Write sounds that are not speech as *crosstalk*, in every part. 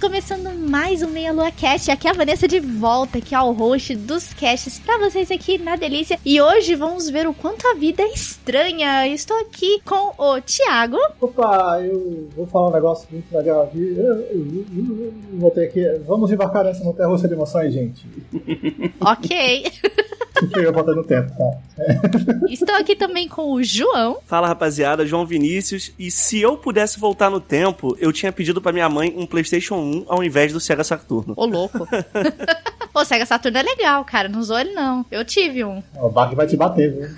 Começando mais um Meia Lua Cast. Aqui é a Vanessa de volta, que é o host dos casts pra vocês aqui na Delícia. E hoje vamos ver o quanto a vida é estranha. Estou aqui com o Thiago. Opa, eu vou falar um negócio muito legal aqui. Voltei aqui. Vamos embarcar nessa montanha russa de emoções, gente. *laughs* ok. Chega voltando no tempo, tá? Estou aqui também com o João. Fala rapaziada, João Vinícius. E se eu pudesse voltar no tempo, eu tinha pedido pra minha mãe um PlayStation 1 ao invés do Sega Saturno. Ô, louco. *laughs* o Sega Saturno é legal, cara. Não usou ele, não. Eu tive um. O Bach vai te bater, viu?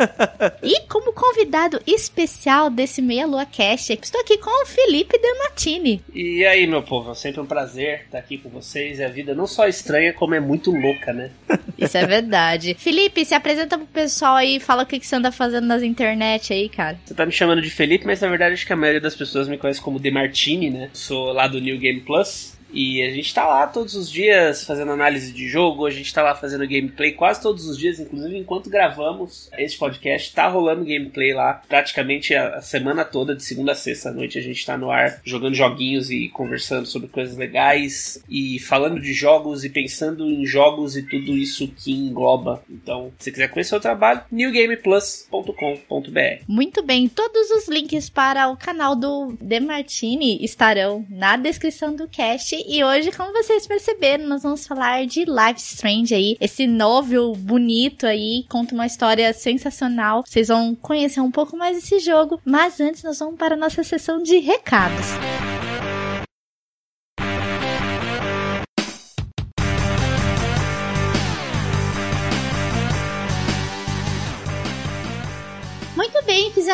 *laughs* e como convidado especial desse Meia Lua Cast, estou aqui com o Felipe Demartini. E aí, meu povo, é sempre um prazer estar aqui com vocês. E a vida não só é estranha, como é muito louca, né? *laughs* Isso é verdade. Felipe, se apresenta pro pessoal aí e fala o que, que você anda fazendo nas internet aí, cara. Você tá me chamando de Felipe, mas na verdade acho que a maioria das pessoas me conhece como Demartini, né? Sou lá do New Game Plus. E a gente tá lá todos os dias fazendo análise de jogo, a gente tá lá fazendo gameplay quase todos os dias, inclusive enquanto gravamos este podcast, tá rolando gameplay lá praticamente a, semana toda, de segunda a sexta à noite, a gente tá no ar jogando joguinhos e conversando sobre coisas legais e falando de jogos e pensando em jogos e tudo isso que engloba. Então, se quiser conhecer o trabalho, newgameplus.com.br. Muito bem, todos os links para o canal do Demartini estarão na descrição do cast e hoje, como vocês perceberam, nós vamos falar de Life Strange aí, esse novel bonito aí, conta uma história sensacional. Vocês vão conhecer um pouco mais desse jogo, mas antes nós vamos para a nossa sessão de recados.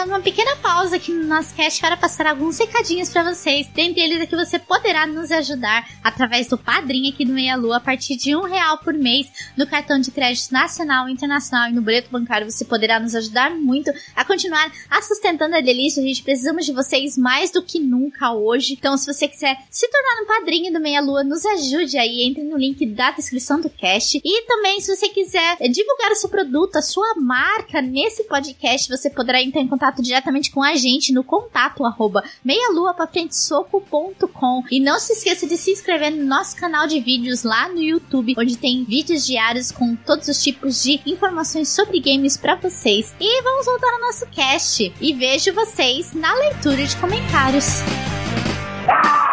Uma pequena pausa aqui no nosso cast para passar alguns recadinhos para vocês. Dentre eles é que você poderá nos ajudar através do padrinho aqui do Meia Lua a partir de um real por mês no cartão de crédito nacional, internacional e no boleto bancário. Você poderá nos ajudar muito a continuar a sustentando a delícia. A gente precisamos de vocês mais do que nunca hoje. Então, se você quiser se tornar um padrinho do Meia Lua, nos ajude aí. Entre no link da descrição do cast. E também, se você quiser divulgar o seu produto, a sua marca nesse podcast, você poderá entrar em contato diretamente com a gente no contato arroba meialuapafrentesoco.com e não se esqueça de se inscrever no nosso canal de vídeos lá no YouTube, onde tem vídeos diários com todos os tipos de informações sobre games para vocês. E vamos voltar ao nosso cast e vejo vocês na leitura de comentários. então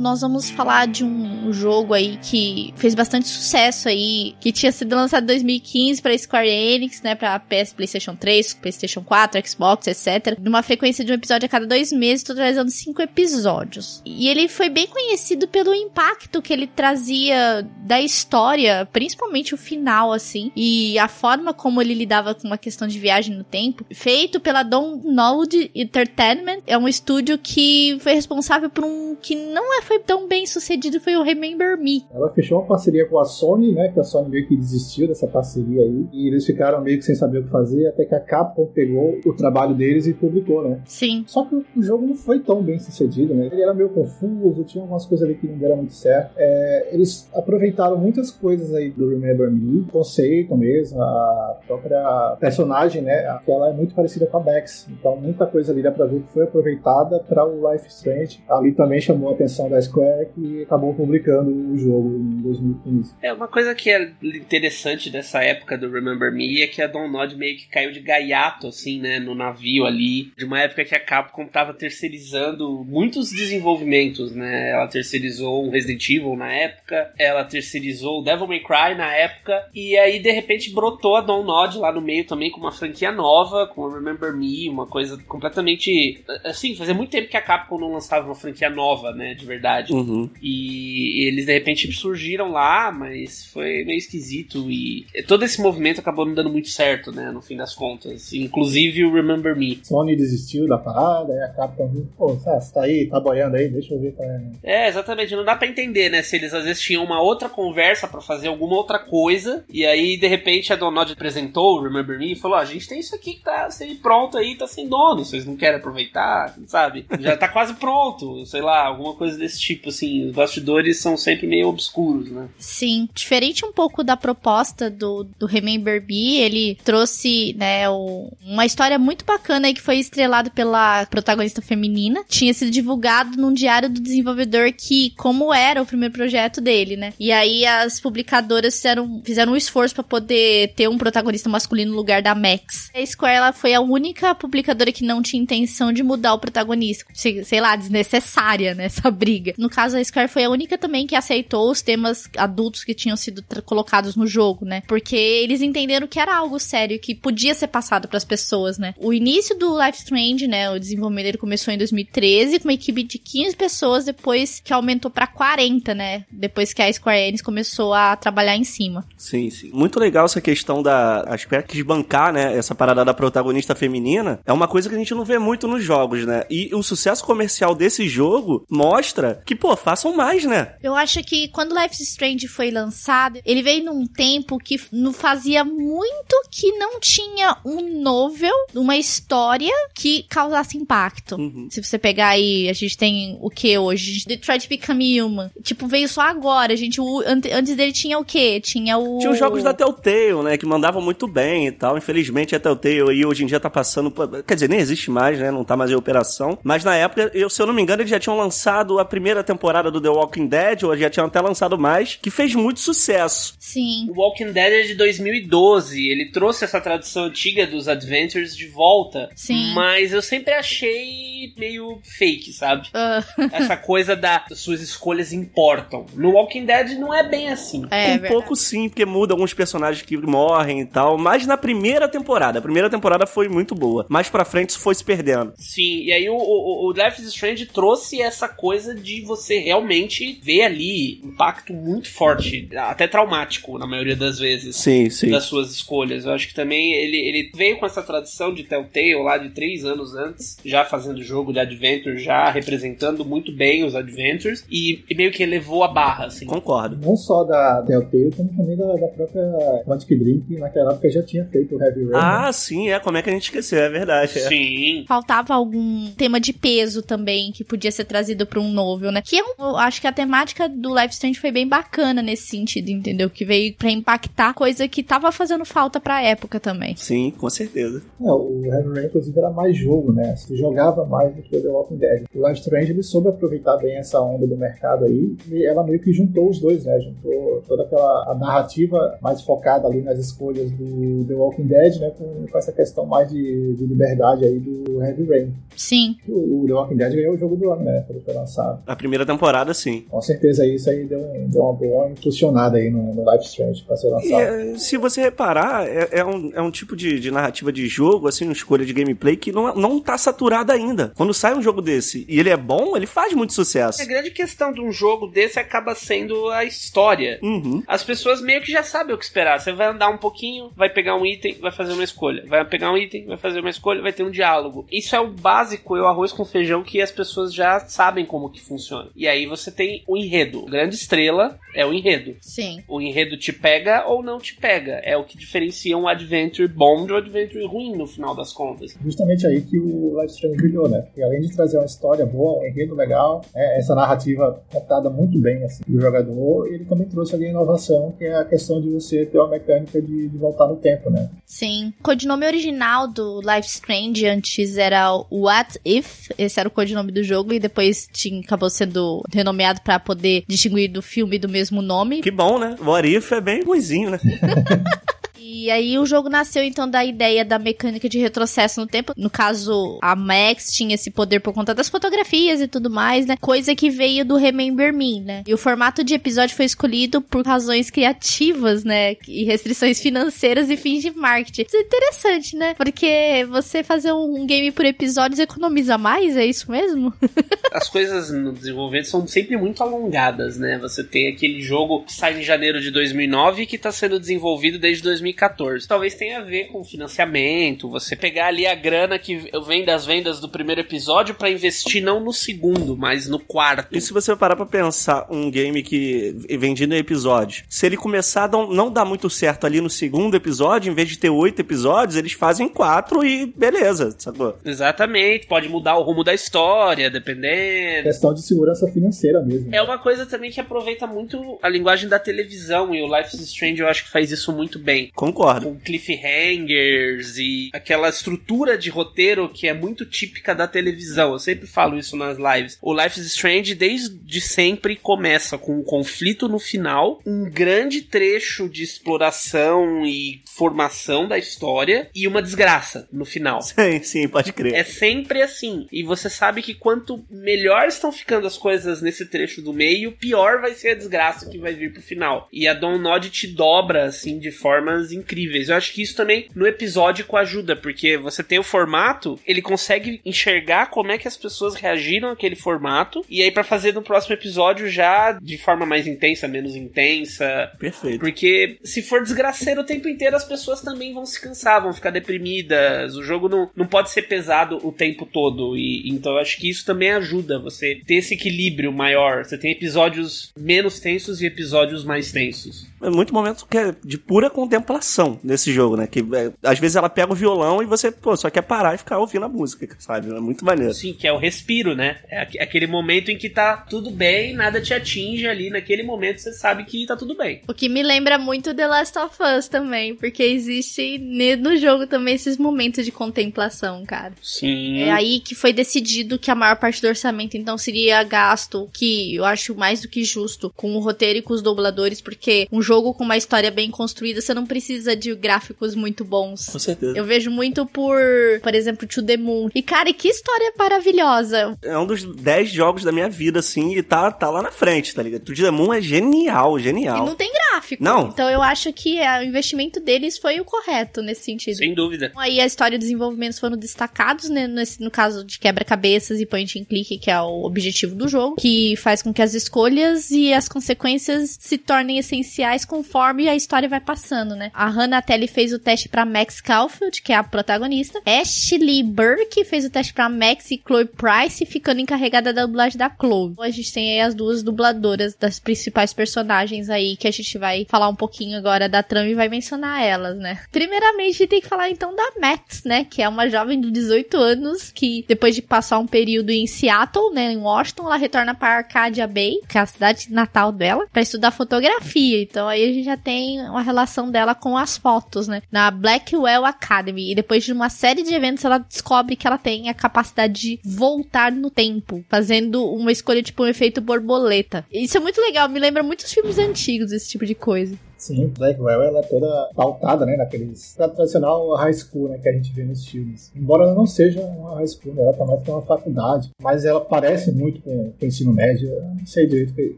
nós vamos falar de um jogo aí que fez bastante sucesso aí, que tinha sido lançado em 2015 para Square Enix, né, para PS, PlayStation 3, PlayStation 4, Xbox, etc. Numa frequência de um episódio a cada dois meses, totalizando cinco episódios. E ele foi bem conhecido pelo impacto que ele trazia da história, principalmente o final, assim, e a forma como ele lidava com uma questão de viagem no tempo. Feito pela Don Node Entertainment, é um estúdio que foi responsável por um que não é, foi tão bem sucedido foi o Remember Me. Ela fechou uma parceria com a Sony, né? Que a Sony meio que desistiu dessa parceria aí. E eles ficaram meio que sem saber o que fazer, até que a Capcom pegou o trabalho deles e publicou, né? Sim. Só que o jogo não foi tão bem sucedido, né? Ele era meio confuso, tinha algumas coisas ali que não deram muito certo. É, eles aproveitaram muitas coisas aí do Remember Me, conceito mesmo, a própria personagem, né? Que ela é muito parecida com a Bex. Então muita coisa ali dá pra ver que foi aproveitada para o Life Strange. Ali também chamou a atenção da Square que acabou publicando o jogo em 2015. É, uma coisa que é interessante dessa época do Remember Me é que a Nod meio que caiu de gaiato, assim, né, no navio ali, de uma época que a Capcom tava terceirizando muitos desenvolvimentos, né, ela terceirizou o Resident Evil na época, ela terceirizou o Devil May Cry na época, e aí de repente brotou a Nod lá no meio também com uma franquia nova, com o Remember Me, uma coisa completamente, assim, fazia muito tempo que a Capcom não lançava uma franquia nova, né, de verdade. Uhum. E eles de repente surgiram lá, mas foi meio esquisito e todo esse movimento acabou não dando muito certo, né, no fim das contas. Inclusive o Remember Me. Sony desistiu da parada, aí a Capcom viu, pô, você tá aí, tá boiando aí, deixa eu ver qual é. É, exatamente, não dá para entender, né, se eles às vezes tinham uma outra conversa para fazer alguma outra coisa e aí de repente a Donald apresentou o Remember Me e falou: ah, "A gente tem isso aqui que tá sem pronto aí, tá sem dono, vocês não querem aproveitar, sabe? Já tá quase pronto, sei lá, alguma coisa desse tipo assim. Os bastidores são sempre meio obscuros, né? Sim, diferente um pouco da proposta do, do Remember Me, ele trouxe, né, o, uma história muito bacana aí que foi estrelado pela protagonista feminina. Tinha sido divulgado num diário do desenvolvedor que, como era o primeiro projeto dele, né? E aí as publicadoras fizeram, fizeram um esforço para poder ter um protagonista masculino no lugar da Max. A Square ela foi a única publicadora que não tinha intenção de mudar o protagonista. Sei lá, desnecessária, né, essa briga. No caso, a Square foi a única também que aceitou os temas adultos que tinham sido colocados no jogo, né? Porque eles entenderam que era algo sério, que podia ser passado para as pessoas, né? O início do Life Strange, né, o desenvolvimento dele começou em 2013 com uma equipe de 15 pessoas, depois que aumentou para 40, né? Depois que a Square Enix começou a trabalhar em cima. Sim, sim. Muito legal essa questão da a Square quis bancar, né, essa parada da protagonista feminina. É uma coisa que a gente não vê muito nos jogos, né? E o sucesso comercial desse jogo mostra que, pô, façam mais, né? Eu acho que quando Life is Strange foi lançado, ele veio num tempo que não fazia muito que não tinha um novel, uma história que causasse impacto. Uhum. Se você pegar aí, a gente tem o que hoje? Detroit Become Human. Tipo, veio só agora. A gente, o, antes dele tinha o quê? Tinha o. Tinha os jogos da Telltale, né? Que mandavam muito bem e tal. Infelizmente a Telltale aí hoje em dia tá passando. Quer dizer, nem existe mais, né? Não tá mais em operação. Mas na época, eu, se eu não me engano, eles já tinham lançado a primeira temporada do The Walking Dead, ou já tinham até lançado mais, que fez muito sucesso. Sim. O Walking Dead é de 2012. Ele trouxe essa tradição antiga dos Adventures de volta. Sim. Mas eu sempre achei meio fake, sabe? Uh. *laughs* Essa coisa da suas escolhas importam. No Walking Dead não é bem assim. É, um verdade. pouco sim, porque muda alguns personagens que morrem e tal. Mas na primeira temporada. A primeira temporada foi muito boa. Mais pra frente isso foi se perdendo. Sim, e aí o, o, o Life is Strange trouxe essa coisa de você realmente ver ali impacto muito forte, até traumático na maioria das vezes. Sim, sim. Das suas escolhas. Eu acho que também ele, ele veio com essa tradição de Telltale lá de três anos antes, já fazendo jogo de Adventure, já representando muito bem os Adventures, e, e meio que elevou a barra, assim. Concordo. Não só da Telltale, como também da, da própria Quantic Dream, que naquela época já tinha feito o Heavy Rain. né? Ah, sim, é. Como é que a gente esqueceu? É verdade. É. Sim. Faltava algum tema de peso também que podia ser trazido pra um novel, né? Que é um, eu acho que a temática do Life Strange foi bem bacana nesse sentido, entendeu? Que veio pra impactar coisa que tava fazendo falta pra época também. Sim, com certeza. É, o Heavy Rain, inclusive, era mais jogo, né? Você jogava mais do que o The Walking Dead. O Life Strange, ele soube aproveitar bem essa onda do mercado aí, e ela meio que juntou os dois, né? Juntou toda aquela a narrativa mais focada ali nas escolhas do The Walking Dead, né? Com, com essa questão mais de, de liberdade aí do Heavy Rain. Sim. O, o The Walking Dead ganhou o jogo do ano, né? Quando foi lançado. A primeira temporada, sim. Com certeza isso aí deu, um- deu uma boa impulsionada aí no, no Life Strange pra ser E, lançado. é, se você reparar, é, é um, é um tipo de, de narrativa de jogo, assim, uma escolha de gameplay que não, não tá saturada ainda. Quando sai um jogo desse e ele é bom, ele faz muito sucesso. A grande questão de um jogo desse acaba sendo a história. Uhum. As pessoas meio que já sabem o que esperar. Você vai andar um pouquinho, vai pegar um item, vai fazer uma escolha. Vai pegar um item, vai fazer uma escolha, vai ter um diálogo. Isso é o básico, é o arroz com feijão que as pessoas já sabem como que funciona. E aí você tem o enredo. A grande estrela é o enredo. Sim. O enredo te pega ou não te pega. É o que diferencia um adventure bom de um adventure ruim no final das contas. Justamente aí que o Life Strange brilhou, né? Porque além de trazer uma história boa, um enredo legal, é, essa narrativa contada muito bem assim, do jogador, ele também trouxe ali a inovação, que é a questão de você ter uma mecânica de, de voltar no tempo, né? Sim. O codinome original do Life Strange antes era o What If, esse era o codinome do jogo, e depois tinha, acabou sendo renomeado para poder distinguir do filme do mesmo nome. Que bom, né? O Arif é bem ruizinho, né? *laughs* E aí o jogo nasceu então da ideia da mecânica de retrocesso no tempo. No caso, a Max tinha esse poder por conta das fotografias e tudo mais, né? Coisa que veio do Remember Me, né? E o formato de episódio foi escolhido por razões criativas, né? E restrições financeiras e fins de marketing. Isso é interessante, né? Porque você fazer um game por episódios economiza mais, é isso mesmo? *laughs* As coisas no desenvolvimento são sempre muito alongadas, né? Você tem aquele jogo que sai em janeiro de 2009 e que está sendo desenvolvido desde 2014. Talvez tenha a ver com financiamento, você pegar ali a grana que vem das vendas do primeiro episódio para investir não no segundo, mas no quarto. E se você parar pra pensar um game que vendido em episódios, se ele começar a não, não dar muito certo ali no segundo episódio, em vez de ter oito episódios, eles fazem quatro e beleza, sacou? Exatamente, pode mudar o rumo da história, dependendo. Questão de segurança financeira mesmo. É uma coisa também que aproveita muito a linguagem da televisão e o Life is Strange eu acho que faz isso muito bem. Concordo. Com cliffhangers e aquela estrutura de roteiro que é muito típica da televisão. Eu sempre falo isso nas lives. O Life is Strange desde sempre começa com um conflito no final, um grande trecho de exploração e formação da história e uma desgraça no final. *laughs* Sim, sim, pode crer. É sempre assim. E você sabe que quanto melhor estão ficando as coisas nesse trecho do meio, pior vai ser a desgraça que vai vir pro final. E a Don Nod te dobra, assim, de formas incríveis. Eu acho que isso também no episódico ajuda, porque você tem o formato, ele consegue enxergar como é que as pessoas reagiram àquele formato, e aí para fazer no próximo episódio já de forma mais intensa, menos intensa. Perfeito. Porque se for desgraceiro o tempo inteiro, as pessoas também vão se cansar, vão ficar deprimidas. O jogo não, não pode ser pesado o tempo todo. E então eu acho que isso também ajuda você ter esse equilíbrio maior. Você tem episódios menos tensos e episódios mais tensos. É muito momento que é de pura contemplação nesse jogo, né? Que é, às vezes ela pega o violão e você, pô, só quer parar e ficar ouvindo a música, sabe? É muito maneiro. Sim, que é o respiro, né? É aque- aquele momento em que tá tudo bem, nada te atinge ali. Naquele momento você sabe que tá tudo bem. O que me lembra muito The Last of Us também, porque existe no jogo também esses momentos de contemplação, cara. Sim. É aí que foi decidido que a maior parte do orçamento então seria gasto, que eu acho mais do que justo, com o roteiro e com os dubladores, porque um jogo com uma história bem construída, você não precisa de gráficos muito bons. Com certeza. Eu vejo muito por, por exemplo, To The Moon. E, cara, que história maravilhosa. É um dos 10 jogos da minha vida, assim, e tá, tá lá na frente, tá ligado? To The Moon é genial, E genial. não tem gráfico. Não. Então eu acho que é, o investimento deles foi o correto nesse sentido. Sem dúvida. Então, Aí a história e o desenvolvimento foram destacados, né, nesse- no caso de quebra-cabeças e point and click, que é o objetivo do jogo, que faz com que as escolhas e as consequências se tornem essenciais conforme a história vai passando, né? A Hannah Telly fez o teste pra Max Caulfield, que é a protagonista. Ashley Burke fez o teste pra Max e Chloe Price, ficando encarregada da dublagem da Chloe. Então, a gente tem aí as duas dubladoras das principais personagens aí, que a gente vai falar um pouquinho agora da trama e vai mencionar elas, né? Primeiramente, tem que falar então da Max, né? Que é uma jovem de 18 anos que, depois de passar um período em Seattle, né? Em Washington, ela retorna para Arcadia Bay, que é a cidade natal dela, para estudar fotografia. Então aí a gente já tem uma relação dela com as fotos, né? Na Blackwell Academy. E depois de uma série de eventos, ela descobre que ela tem a capacidade de voltar no tempo, fazendo uma escolha tipo um efeito borboleta. Isso é muito legal, me lembra muitos filmes antigos, esse tipo de coisa. Sim, Blackwell ela é toda pautada, né, naqueles tradicional high school, né, que a gente vê nos filmes. Embora ela não seja uma high school, né, ela tá mais pra uma faculdade, mas ela parece muito com, com o ensino médio, não sei direito que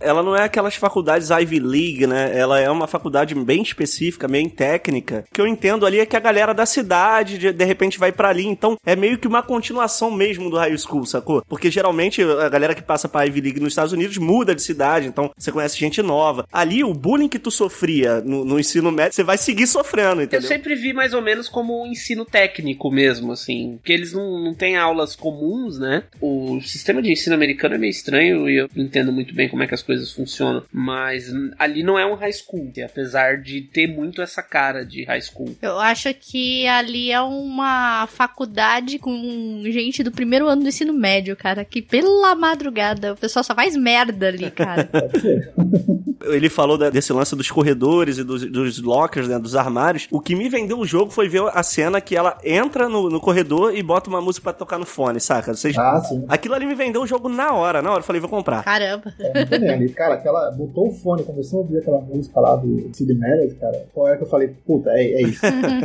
é. Ela não é aquelas faculdades Ivy League, né? Ela é uma faculdade bem específica, bem técnica. O que eu entendo ali é que a galera da cidade de, de repente vai para ali, então é meio que uma continuação mesmo do high school, sacou? Porque geralmente a galera que passa pra Ivy League nos Estados Unidos muda de cidade, então você conhece gente nova. Ali o bullying que tu sofria no, no ensino médio, você vai seguir sofrendo, entendeu? Eu sempre vi mais ou menos como um ensino técnico mesmo, assim. Porque eles não, não têm aulas comuns, né? O sistema de ensino americano é meio estranho e eu entendo muito bem como é que as coisas funcionam. Mas ali não é um high school, apesar de ter muito essa cara de high school. Eu acho que ali é uma faculdade com gente do primeiro ano do ensino médio, cara. Que pela madrugada o pessoal só faz merda ali, cara. *laughs* Ele falou da- desse lance dos corredores e dos, dos lockers, né, dos armários. O que me vendeu o jogo foi ver a cena que ela entra no, no corredor e bota uma música pra tocar no fone, saca? Vocês... Ah, sim. Aquilo ali me vendeu o jogo na hora, na hora. Eu falei, vou comprar. Caramba. É, ali. Cara, aquela, botou o fone, começou a ouvir aquela música lá do Sid Meredith, cara. Qual é que eu falei, puta, é, é isso.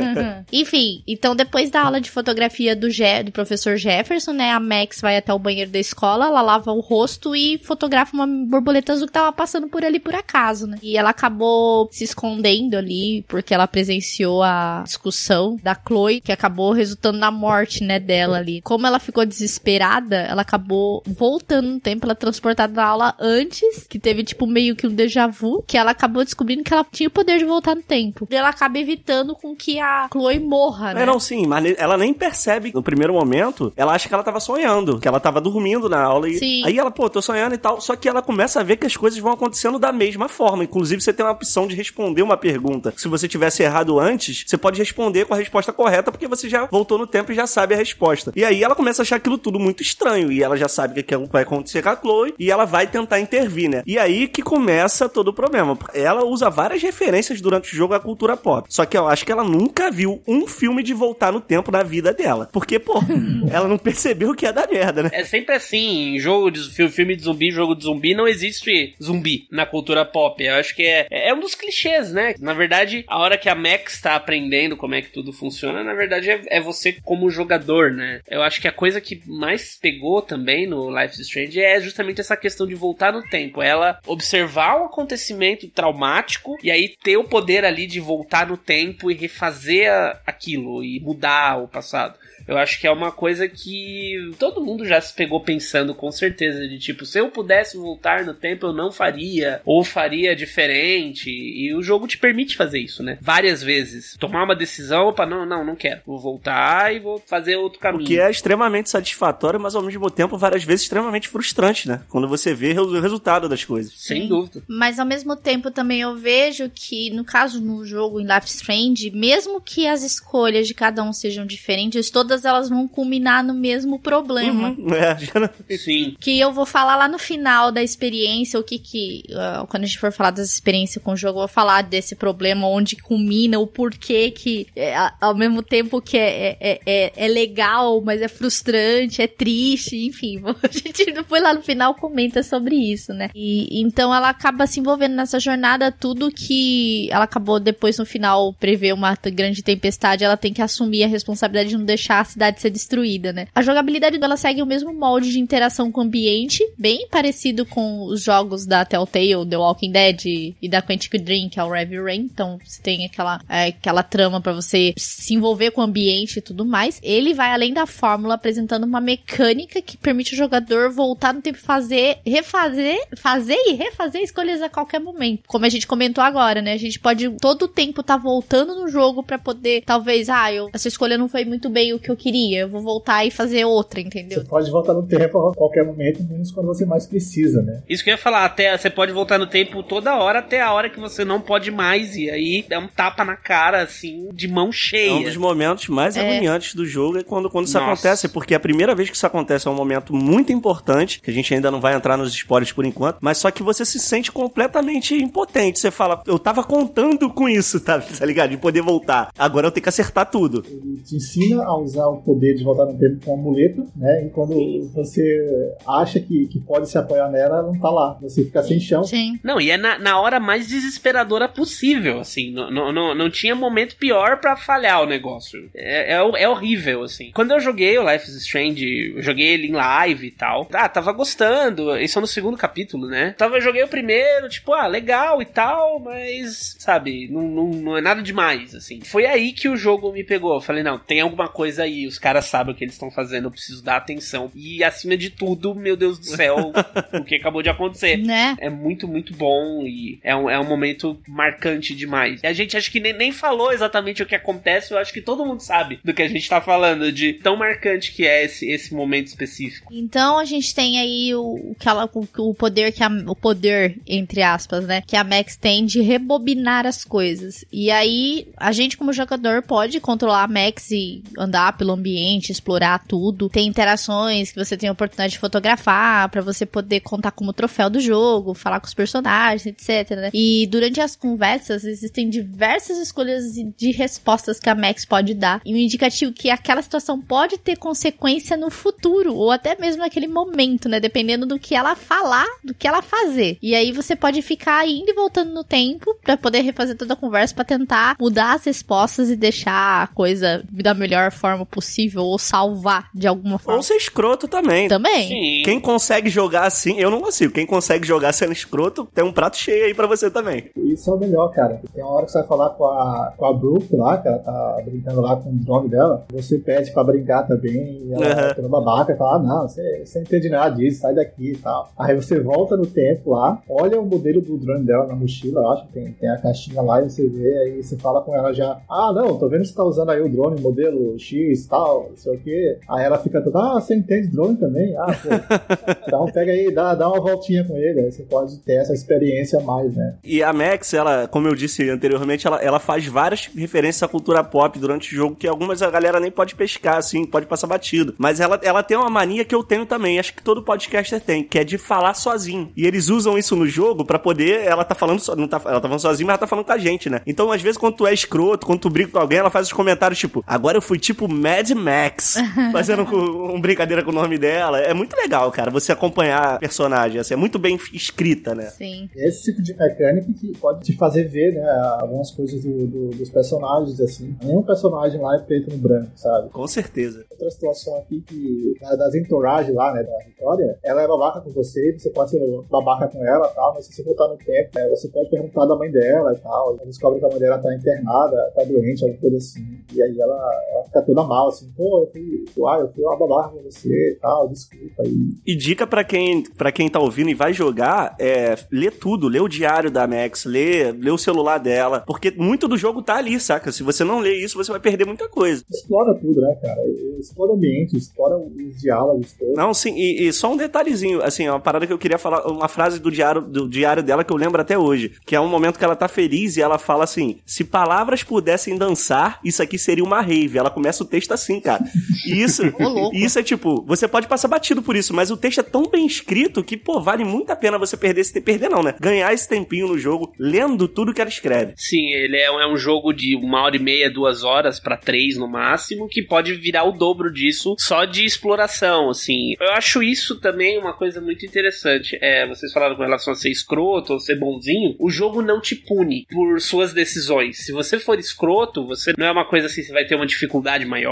*laughs* Enfim, então depois da aula de fotografia do, Je do professor Jefferson, né, a Max vai até o banheiro da escola, ela lava o rosto e fotografa uma borboleta azul que tava passando por ali por acaso, né? E ela acabou se escondendo ali porque ela presenciou a discussão da Chloe, que acabou resultando na morte, né, dela ali. Como ela ficou desesperada, ela acabou voltando no tempo, ela é transportada da aula antes, que teve tipo meio que um déjà vu, que ela acabou descobrindo que ela tinha o poder de voltar no tempo. E ela acaba evitando com que a Chloe morra, né? É, não, sim, mas ela nem percebe no primeiro momento, ela acha que ela tava sonhando, que ela tava dormindo na aula e Sim. aí ela, pô, tô sonhando e tal, só que ela começa a ver que as coisas vão acontecendo da mesma forma. Inclusive, você tem uma opção de responder uma pergunta. Se você tivesse errado antes, você pode responder com a resposta correta, porque você já voltou no tempo e já sabe a resposta. E aí ela começa a achar aquilo tudo muito estranho, e ela já sabe o que que vai acontecer com a Chloe, e ela vai tentar intervir, né? E aí que começa todo o problema. Ela usa várias referências durante o jogo à cultura pop. Só que eu acho que ela nunca viu um filme de voltar no tempo na vida dela. Porque, pô, *laughs* ela não percebeu que ia dar merda, né? É sempre assim, em jogo de fi- filme de zumbi, jogo de zumbi, não existe zumbi na cultura pop. Eu acho que é, é um dos clichês, né? Na verdade, a hora que a Max tá aprendendo como é que tudo funciona, na verdade é, é você como jogador, né? Eu acho que a coisa que mais pegou também no Life is Strange é justamente essa questão de voltar no tempo. Ela observar o acontecimento traumático e aí ter o poder ali de voltar no tempo e refazer aquilo e mudar o passado. Eu acho que é uma coisa que todo mundo já se pegou pensando com certeza de tipo, se eu pudesse voltar no tempo eu não faria ou faria diferente e o jogo te permite fazer isso, né? Várias vezes. Tomar uma decisão, opa, não, não, não quero. Vou voltar e vou fazer outro caminho. O que é extremamente satisfatório, mas ao mesmo tempo, várias vezes, extremamente frustrante, né? Quando você vê o resultado das coisas. Sem Sim. dúvida. Mas ao mesmo tempo também eu vejo que, no caso no jogo em Life Strange, mesmo que as escolhas de cada um sejam diferentes, todas elas vão culminar no mesmo problema. Uhum, é, *laughs* Sim. Que eu vou falar lá no final da experiência, o que que. ah, quando a gente for falar das experiências com o jogo, eu vou falar desse problema, onde culmina, o porquê que, é, ao mesmo tempo que é, é, é, é legal, mas é frustrante, é triste, enfim. *laughs* A gente depois lá no final comenta sobre isso, né? E então ela acaba se envolvendo nessa jornada, tudo que ela acabou depois no final prever uma grande tempestade, ela tem que assumir a responsabilidade de não deixar a cidade ser destruída, né? A jogabilidade dela segue o mesmo molde de interação com o ambiente, bem parecido com os jogos da Telltale, The Walking Dead e da Quantic Dream, que é o Heavy Rain. Então, você tem aquela, é, aquela trama pra você se envolver com o ambiente e tudo mais. Ele vai além da fórmula, apresentando uma mecânica que permite o jogador voltar no tempo e fazer, refazer, fazer e refazer escolhas a qualquer momento. Como a gente comentou agora, né? A gente pode todo o tempo tá voltando no jogo pra poder, talvez, ah, eu, essa escolha não foi muito bem o que eu queria, eu vou voltar e fazer outra, entendeu? Você pode voltar no tempo a qualquer momento, menos quando você mais precisa, né? Isso que eu ia falar, até você pode voltar no tempo toda hora até a hora que você não pode mais. E aí é um tapa na cara, assim, de mão É cheia. um dos momentos mais É. agoniantes do jogo é quando, quando isso Nossa. acontece, porque a primeira vez que isso acontece é um momento muito importante, que a gente ainda não vai entrar nos spoilers por enquanto, mas só que você se sente completamente impotente. Você fala, eu tava contando com isso, *laughs* tá, tá ligado? De poder voltar. Agora eu tenho que acertar tudo. Ele te ensina a usar o poder de voltar no tempo com a muleta, né? E quando você acha que, que pode se apoiar nela, ela não tá lá. Você fica sem chão. Sim. Não, e é na, na hora mais desesperadora possível, assim. Não, não, não tinha momento pior para falhar o negócio. É, é, é, horrível, assim. Quando eu joguei o Life is Strange, eu joguei ele em live e tal. Ah, tava gostando. Isso é no segundo capítulo, né? Tava, eu joguei o primeiro, tipo, ah, legal e tal, mas, sabe, não, não, não é nada demais, assim. Foi aí que o jogo me pegou. Eu falei, não, tem alguma coisa aí, os caras sabem o que eles estão fazendo, eu preciso dar atenção. E acima de tudo, meu Deus do céu, *laughs* o que acabou de acontecer. Né? É muito, muito bom e é um, é um momento marcante demais. E a gente acho que nem, nem falou exatamente o que acontece, eu acho que todo mundo sabe do que a gente tá falando, de tão marcante que é esse, esse momento específico. Então a gente tem aí o, que ela, o, o poder que a, o poder, entre aspas, né? Que a Max tem de rebobinar as coisas. E aí, a gente, como jogador, pode controlar a Max e andar pelo ambiente, explorar tudo. Tem interações que você tem a oportunidade de fotografar para você poder contar como troféu do jogo, falar com os personagens, etc. Né? E durante as conversas existem diversas escolhas de respostas que a Max pode dar. E um indicativo que aquela situação pode ter consequência no futuro, ou até mesmo naquele momento, né? Dependendo do que ela falar, do que ela fazer. E aí você pode ficar indo e voltando no tempo para poder refazer toda a conversa para tentar mudar as respostas e deixar a coisa da melhor forma possível ou salvar de alguma forma. Ou ser escroto também. Também. Sim. Quem consegue jogar assim, eu não consigo. Quem consegue jogar sendo escroto, tem um prato cheio aí para você também. Isso é o melhor, cara. Tem uma hora que você vai falar com a, com a Brooke lá, que ela tá brincando lá com o nome dela. Você pede pra brincar também. E ela uhum. toda babaca e fala: ah, não, você, você não entende nada disso, sai daqui e tal. Aí você volta no tempo lá, olha o modelo do drone dela na mochila, acho que tem, tem a caixinha lá e você vê, aí você fala com ela já: ah, não, tô vendo que você tá usando aí o drone modelo X tal, não sei o que. Aí ela fica toda: ah, você entende drone também? Ah, pô. *laughs* então pega aí, dá, dá uma voltinha com ele, aí você pode ter essa experiência a mais, né? E a Max, ela, como eu disse anteriormente, ela, ela faz várias referências à cultura pop durante o jogo que algumas a galera nem pode pescar, assim, pode passar batido. Mas ela, ela tem uma mania que eu tenho também, acho que todo podcaster tem, que é de falar sozinho. E eles usam isso no jogo para poder. Ela tá falando, so, não tá, ela tá falando sozinha, mas ela tá falando com a gente, né? Então, às vezes, quando tu é escroto, quando tu briga com alguém, ela faz os comentários tipo, agora eu fui tipo Mad Max, *laughs* fazendo um, um brincadeira com o nome dela. É muito legal, cara, você acompanhar a personagem, assim, é muito bem escrita, né? Sim. Esse tipo de mecânica que pode te fazer ver, né, algumas coisas do, do, dos personagens, assim. Nenhum personagem lá é preto no branco, sabe? Com certeza. Outra situação aqui que, das entouragens lá, né, da Vitória, ela é babaca com você, você pode ser babaca com ela e tal, mas se você voltar no tempo, né, você pode perguntar da mãe dela e tal, ela descobre que a mãe dela tá internada, tá doente, alguma coisa assim, e aí ela, ela fica toda mal, assim, pô, eu fui, ah, eu fui uma babaca com você e tal, desculpa. E, e dica para quem, pra quem tá ouvindo e vai jogar, é, lê tudo, lê o diário da Max, lê, lê o celular dela, porque muito do jogo tá ali, saca? Se você não lê isso, você vai perder muita coisa. Explora tudo, né, cara? Explora o ambiente, explora os diálogos todos. Não, sim, e, e, só um detalhezinho, assim, uma parada que eu queria falar, uma frase do diário, do diário dela que eu lembro até hoje, que é um momento que ela tá feliz e ela fala assim: se palavras pudessem dançar, isso aqui seria uma rave. Ela começa o texto assim, cara. E isso, *laughs* e isso é tipo, você pode passar batido por isso, mas o texto é tão bem escrito que, pô, vale muito a pena você perder esse perder não, né? Ganhar esse tempinho no jogo lendo tudo que ela escreve. Sim, ele é, é um jogo de uma hora e meia, duas horas para três no máximo, que pode virar o dobro disso só de exploração, assim. Eu acho isso também uma coisa muito interessante. É, vocês falaram com relação a ser escroto ou ser bonzinho, o jogo não te pune por suas decisões. Se você for escroto, você não é uma coisa assim, você vai ter uma dificuldade maior,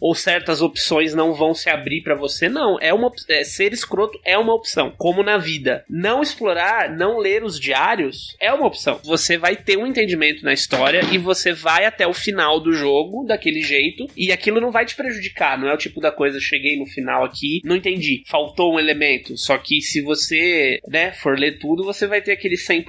ou certas opções não vão se abrir para você, não. É uma é, ser escroto é uma opção, como na vida. Não explorar, não ler os diários é uma opção. Você vai ter um entendimento na história e você vai até o final do jogo daquele jeito e aquilo não vai te prejudicar, não é o tipo da coisa cheguei no final aqui, não entendi, faltou um elemento. Só que se você, né, for ler tudo, você vai ter aquele 100%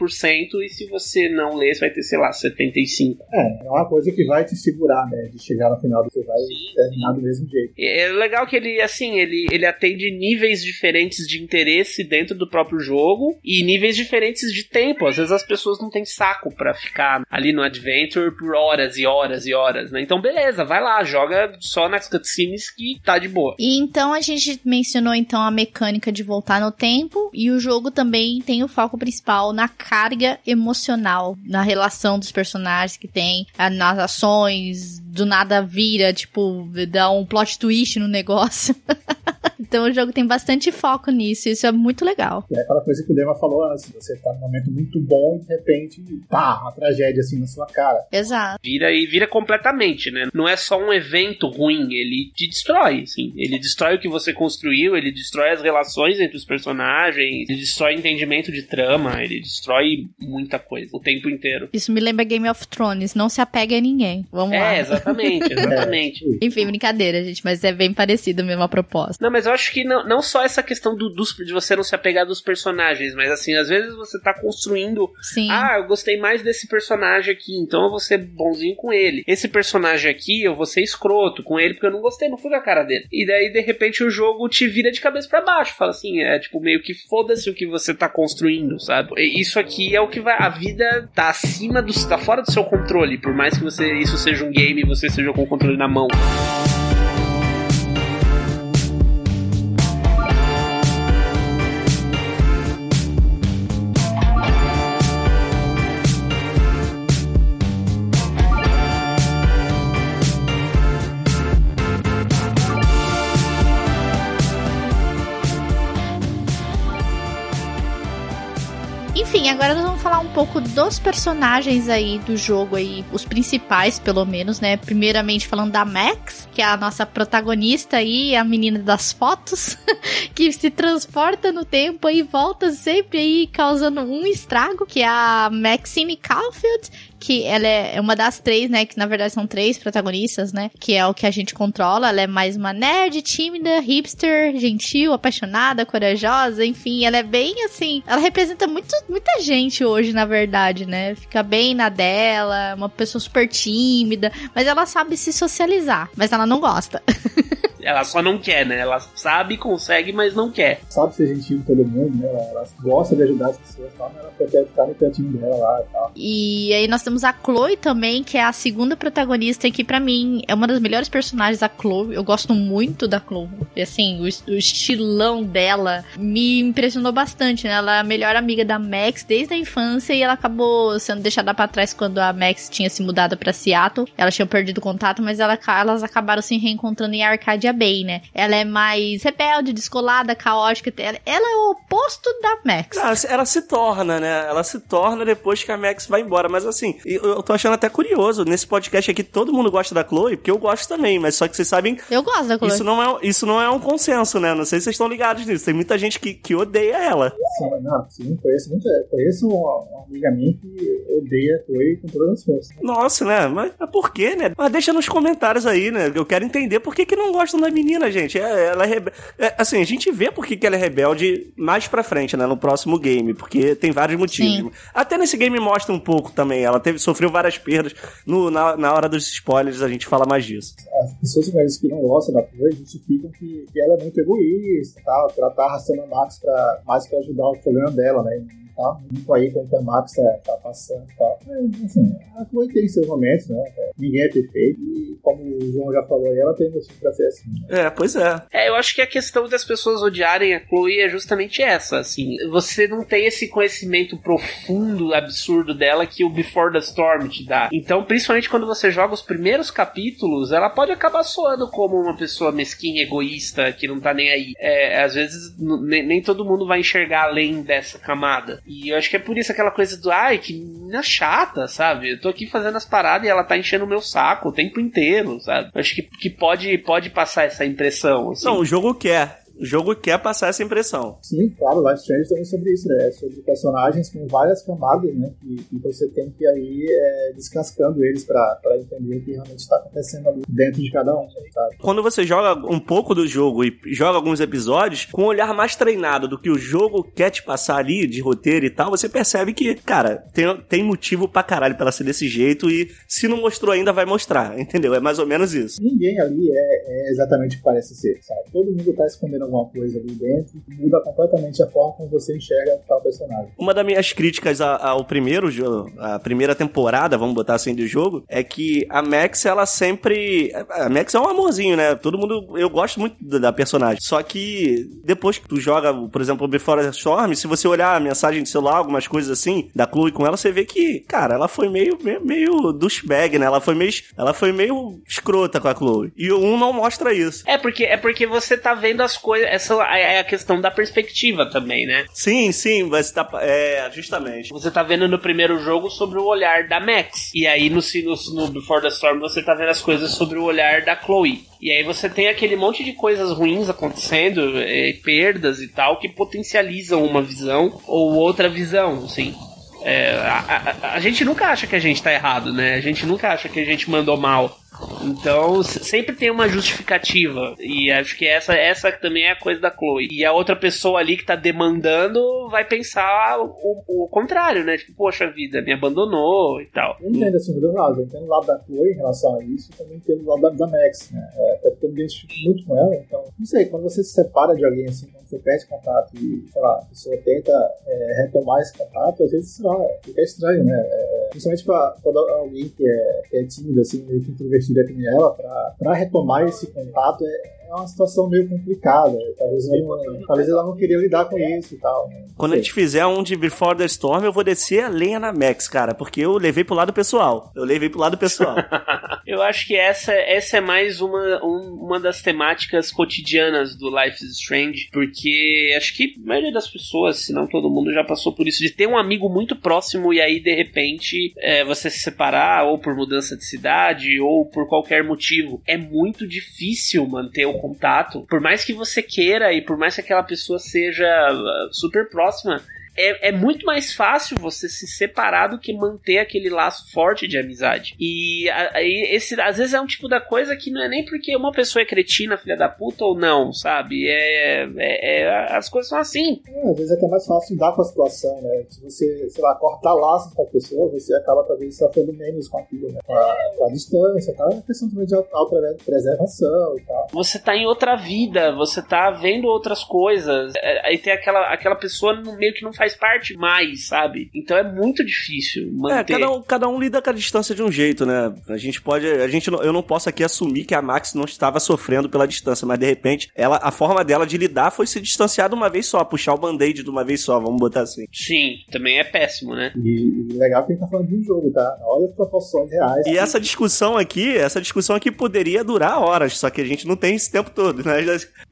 e se você não ler, você vai ter, sei lá, 75. É, é uma coisa que vai te segurar, né, de chegar no final você vai sim, terminar sim. do mesmo jeito. É legal que ele, assim, ele, ele atende níveis diferentes de interesse dentro do próprio jogo e níveis diferentes de tempo. Às vezes as pessoas não têm saco para ficar ali no Adventure por horas e horas e horas, né? Então, beleza, vai lá, joga só nas cutscenes que tá de boa. E então a gente mencionou então a mecânica de voltar no tempo e o jogo também tem o foco principal na carga emocional, na relação dos personagens que tem, nas ações, do nada vira, tipo, dá um plot twist no negócio. *laughs* Então o jogo tem bastante foco nisso, isso é muito legal. É aquela coisa que o Dema falou antes, você tá num momento muito bom e de repente, pá, uma tragédia assim na sua cara. Exato. Vira e vira completamente, né? Não é só um evento ruim, ele te destrói, assim. Ele destrói o que você construiu, ele destrói as relações entre os personagens, ele destrói entendimento de trama, ele destrói muita coisa o tempo inteiro. Isso me lembra Game of Thrones, não se apega a ninguém. Vamos lá. É, exatamente, *laughs* exatamente. Enfim, brincadeira, gente, mas é bem parecido mesmo a proposta. Não, mas eu acho que não, não só essa questão do, dos, de você não se apegar dos personagens, mas assim, às vezes você tá construindo. Sim. Ah, eu gostei mais desse personagem aqui, então eu vou ser bonzinho com ele. Esse personagem aqui, eu vou ser escroto com ele porque eu não gostei, não fui com a cara dele. E daí, de repente, o jogo te vira de cabeça para baixo. Fala assim, é tipo meio que foda-se o que você tá construindo, sabe? E Isso aqui é o que vai. A vida tá acima do. tá fora do seu controle. Por mais que você isso seja um game e você seja com o controle na mão. Enfim, agora nós vamos falar um pouco dos personagens aí do jogo aí, os principais, pelo menos, né? Primeiramente falando da Max, que é a nossa protagonista aí, a menina das fotos, *laughs* que se transporta no tempo e volta sempre aí causando um estrago, que é a Maxine Caulfield, que ela é uma das três, né? Que na verdade são três protagonistas, né? Que é o que a gente controla. Ela é mais uma nerd, tímida, hipster, gentil, apaixonada, corajosa, enfim, ela é bem assim. Ela representa muito, muita gente hoje, na verdade, né? Fica bem na dela, uma pessoa super tímida, mas ela sabe se socializar, mas ela não gosta. *laughs* Ela só não quer, né? Ela sabe, consegue, mas não quer. Sabe ser gentil com todo mundo, né? Ela, ela gosta de ajudar as pessoas, tal, mas ela prefere ficar no cantinho dela lá e tal. E aí nós temos a Chloe também, que é a segunda protagonista, e que pra mim é uma das melhores personagens, a Chloe. Eu gosto muito da Chloe. E assim, o, o estilão dela me impressionou bastante, né? Ela é a melhor amiga da Max desde a infância e ela acabou sendo deixada pra trás quando a Max tinha se mudado pra Seattle. Elas tinham perdido contato, mas ela, elas acabaram se reencontrando em Arcadia Bay, né? Ela é mais rebelde, descolada, caótica. Ela, ela é o oposto da Max. Ela, ela se torna, né? Ela se torna depois que a Max vai embora. Mas assim, eu, eu tô achando até curioso. Nesse podcast aqui, todo mundo gosta da Chloe, porque eu gosto também. Mas só que vocês sabem. Eu gosto da Chloe. Isso não é, isso não é um consenso, né? Não sei se vocês estão ligados nisso. Tem muita gente que, que odeia ela. Sim, não, sim, conheço muito. Conheço uma, uma amiga minha que odeia a Chloe com todas as forças. Nossa, né? Mas, mas por quê, né? Mas deixa nos comentários aí, né? Eu quero entender por que, que não gostam da menina, gente. É, ela é, rebe... é Assim, a gente vê por que, que ela é rebelde mais pra frente, né? No próximo game. Porque tem vários motivos. Sim. Até nesse game mostra um pouco também. Ela teve, sofreu várias perdas. No, na, na hora dos spoilers a gente fala mais disso. As pessoas mas, que não gostam da Chloe justificam que, que ela é muito egoísta, que ela tá arrastando a Max pra, mais pra ajudar o problema dela, né? Tá muito aí com o que a Max tá, tá passando e tal. Mas, assim, a Chloe tem seus momentos, né? Ninguém é perfeito e, como o João já falou aí, ela tem motivo pra ser assim. Né? É, pois é. É, eu acho que a questão das pessoas odiarem a Chloe é justamente essa, assim. Você não tem esse conhecimento profundo, absurdo dela que o Before the Storm te dá. Então, principalmente quando você joga os primeiros capítulos, ela pode acabar soando como uma pessoa mesquinha, egoísta, que não tá nem aí. É, às vezes, nem todo mundo vai enxergar além dessa camada. E eu acho que é por isso aquela coisa do, ai, que menina chata, sabe? Eu tô aqui fazendo as paradas e ela tá enchendo o meu saco o tempo inteiro, sabe? Eu acho que, que pode, pode passar essa impressão. Assim. Não, o jogo quer. O jogo quer passar essa impressão. Sim, claro, Life Strange também é sobre isso, né? É sobre personagens com várias camadas, né? Que, que você tem que ir é, descascando eles pra, pra entender o que realmente está acontecendo ali dentro de cada um, sabe? Quando você joga um pouco do jogo e joga alguns episódios, com um olhar mais treinado do que o jogo quer te passar ali, de roteiro e tal, você percebe que, cara, tem, tem motivo pra caralho pra ela ser desse jeito e se não mostrou ainda, vai mostrar, entendeu? É mais ou menos isso. Ninguém ali é, é exatamente o que parece ser, sabe? Todo mundo tá escondendo alguma coisa ali dentro, muda completamente a forma como você enxerga tal personagem. Uma das minhas críticas ao primeiro jogo, a primeira temporada, vamos botar assim, do jogo, é que a Max, ela sempre. A Max é um amorzinho, né? Todo mundo. Eu gosto muito da personagem. Só que depois que tu joga, por exemplo, o Before the Storm, se você olhar a mensagem de celular, algumas coisas assim, da Chloe com ela, você vê que, cara, ela foi meio, meio, meio douchebag, né? Ela foi meio, ela foi meio escrota com a Chloe. E o 1 não mostra isso. É porque, é porque você tá vendo as coisas coisa, essa é a questão da perspectiva também, né? Sim, sim, você tá. É, justamente. Você tá vendo no primeiro jogo sobre o olhar da Max. E aí no, no, no Before the Storm você tá vendo as coisas sobre o olhar da Chloe. E aí você tem aquele monte de coisas ruins acontecendo, é, perdas e tal, que potencializam uma visão ou outra visão, assim. É, a, a, a, gente nunca acha que a gente tá errado, né? A gente nunca acha que a gente mandou mal. Então, sempre tem uma justificativa. E acho que essa, essa também é a coisa da Chloe. E a outra pessoa ali que tá demandando vai pensar o, o contrário, né? Tipo, poxa vida, me abandonou e tal. Entendo assim, do lado. Entendo o lado da Chloe em relação a isso, também entendo o lado da, da Max, né? É, até porque eu me identifico muito com ela, então, não sei, quando você se separa de alguém assim, quando você perde contato e, sei lá, a pessoa tenta é, retomar esse contato, às vezes, sei lá, fica estranho, né? É, principalmente pra, quando alguém que é, que é tímido, assim, meio que introvertido investida que ela, para retomar esse contato, é, é uma situação meio complicada. Talvez, não, talvez ela não queria lidar com isso e tal. Né? Quando a gente fizer um de Before the Storm, eu vou descer a lenha na Max, cara, porque eu levei pro lado pessoal. Eu levei pro lado pessoal. *laughs* eu acho que essa, essa é mais uma, um, uma das temáticas cotidianas do Life is Strange, porque acho que a maioria das pessoas, se não todo mundo, já passou por isso, de ter um amigo muito próximo e aí, de repente, é, você se separar, ou por mudança de cidade, ou por qualquer motivo. É muito difícil manter o contato, por mais que você queira e por mais que aquela pessoa seja uh, super próxima, é, é muito mais fácil você se separar do que manter aquele laço forte de amizade. E aí, esse às vezes é um tipo da coisa que não é nem porque uma pessoa é cretina, filha da puta ou não, sabe? É, é, é as coisas são assim. É, às vezes é até mais fácil lidar com a situação, né? Se você, sei lá, cortar laços com a pessoa, você acaba talvez sofrendo menos com aquilo, né? Com a, com a distância, tá? É questão também de autopreservação e tal. Você tá em outra vida, você tá vendo outras coisas. É, aí tem aquela, aquela pessoa meio que não faz faz parte mais, sabe? Então é muito difícil manter. É, cada um, cada um lida com a distância de um jeito, né? A gente pode. A gente, eu não posso aqui assumir que a Max não estava sofrendo pela distância, mas de repente, ela, a forma dela de lidar foi se distanciar de uma vez só, puxar o band-aid de uma vez só, vamos botar assim. Sim, também é péssimo, né? E, e legal que a gente tá falando de um jogo, tá? Olha as proporções reais. E essa discussão aqui, essa discussão aqui poderia durar horas, só que a gente não tem esse tempo todo, né?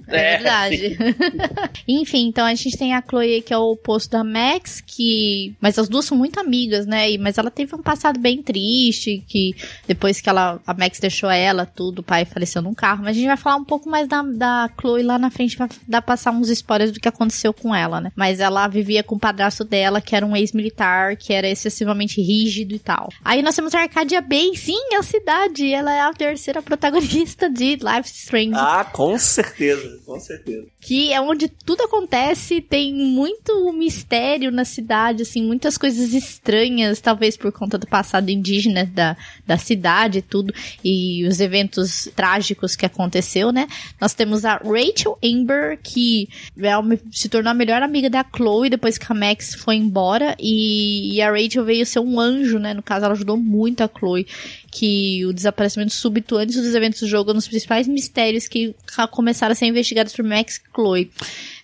É, é verdade. *laughs* Enfim, então a gente tem a Chloe que é o oposto da Max, que. Mas as duas são muito amigas, né? E, mas ela teve um passado bem triste, que depois que ela, a Max deixou ela, tudo, o pai faleceu num carro. Mas a gente vai falar um pouco mais da, da Chloe lá na frente, vai dar passar uns spoilers do que aconteceu com ela, né? Mas ela vivia com o padrasto dela, que era um ex-militar, que era excessivamente rígido e tal. Aí nós temos a Arcadia Bay, sim, a cidade. Ela é a terceira protagonista de Life Strange. Ah, com certeza, com certeza. Que é onde tudo acontece, tem muito mistério mistério na cidade, assim, muitas coisas estranhas, talvez por conta do passado indígena da, da cidade e tudo, e os eventos trágicos que aconteceu, né? Nós temos a Rachel Amber, que é se tornou a melhor amiga da Chloe depois que a Max foi embora, e, e a Rachel veio ser um anjo, né? No caso, ela ajudou muito a Chloe que o desaparecimento súbito antes dos eventos do jogo é um dos principais mistérios que começaram a ser investigados por Max e Chloe.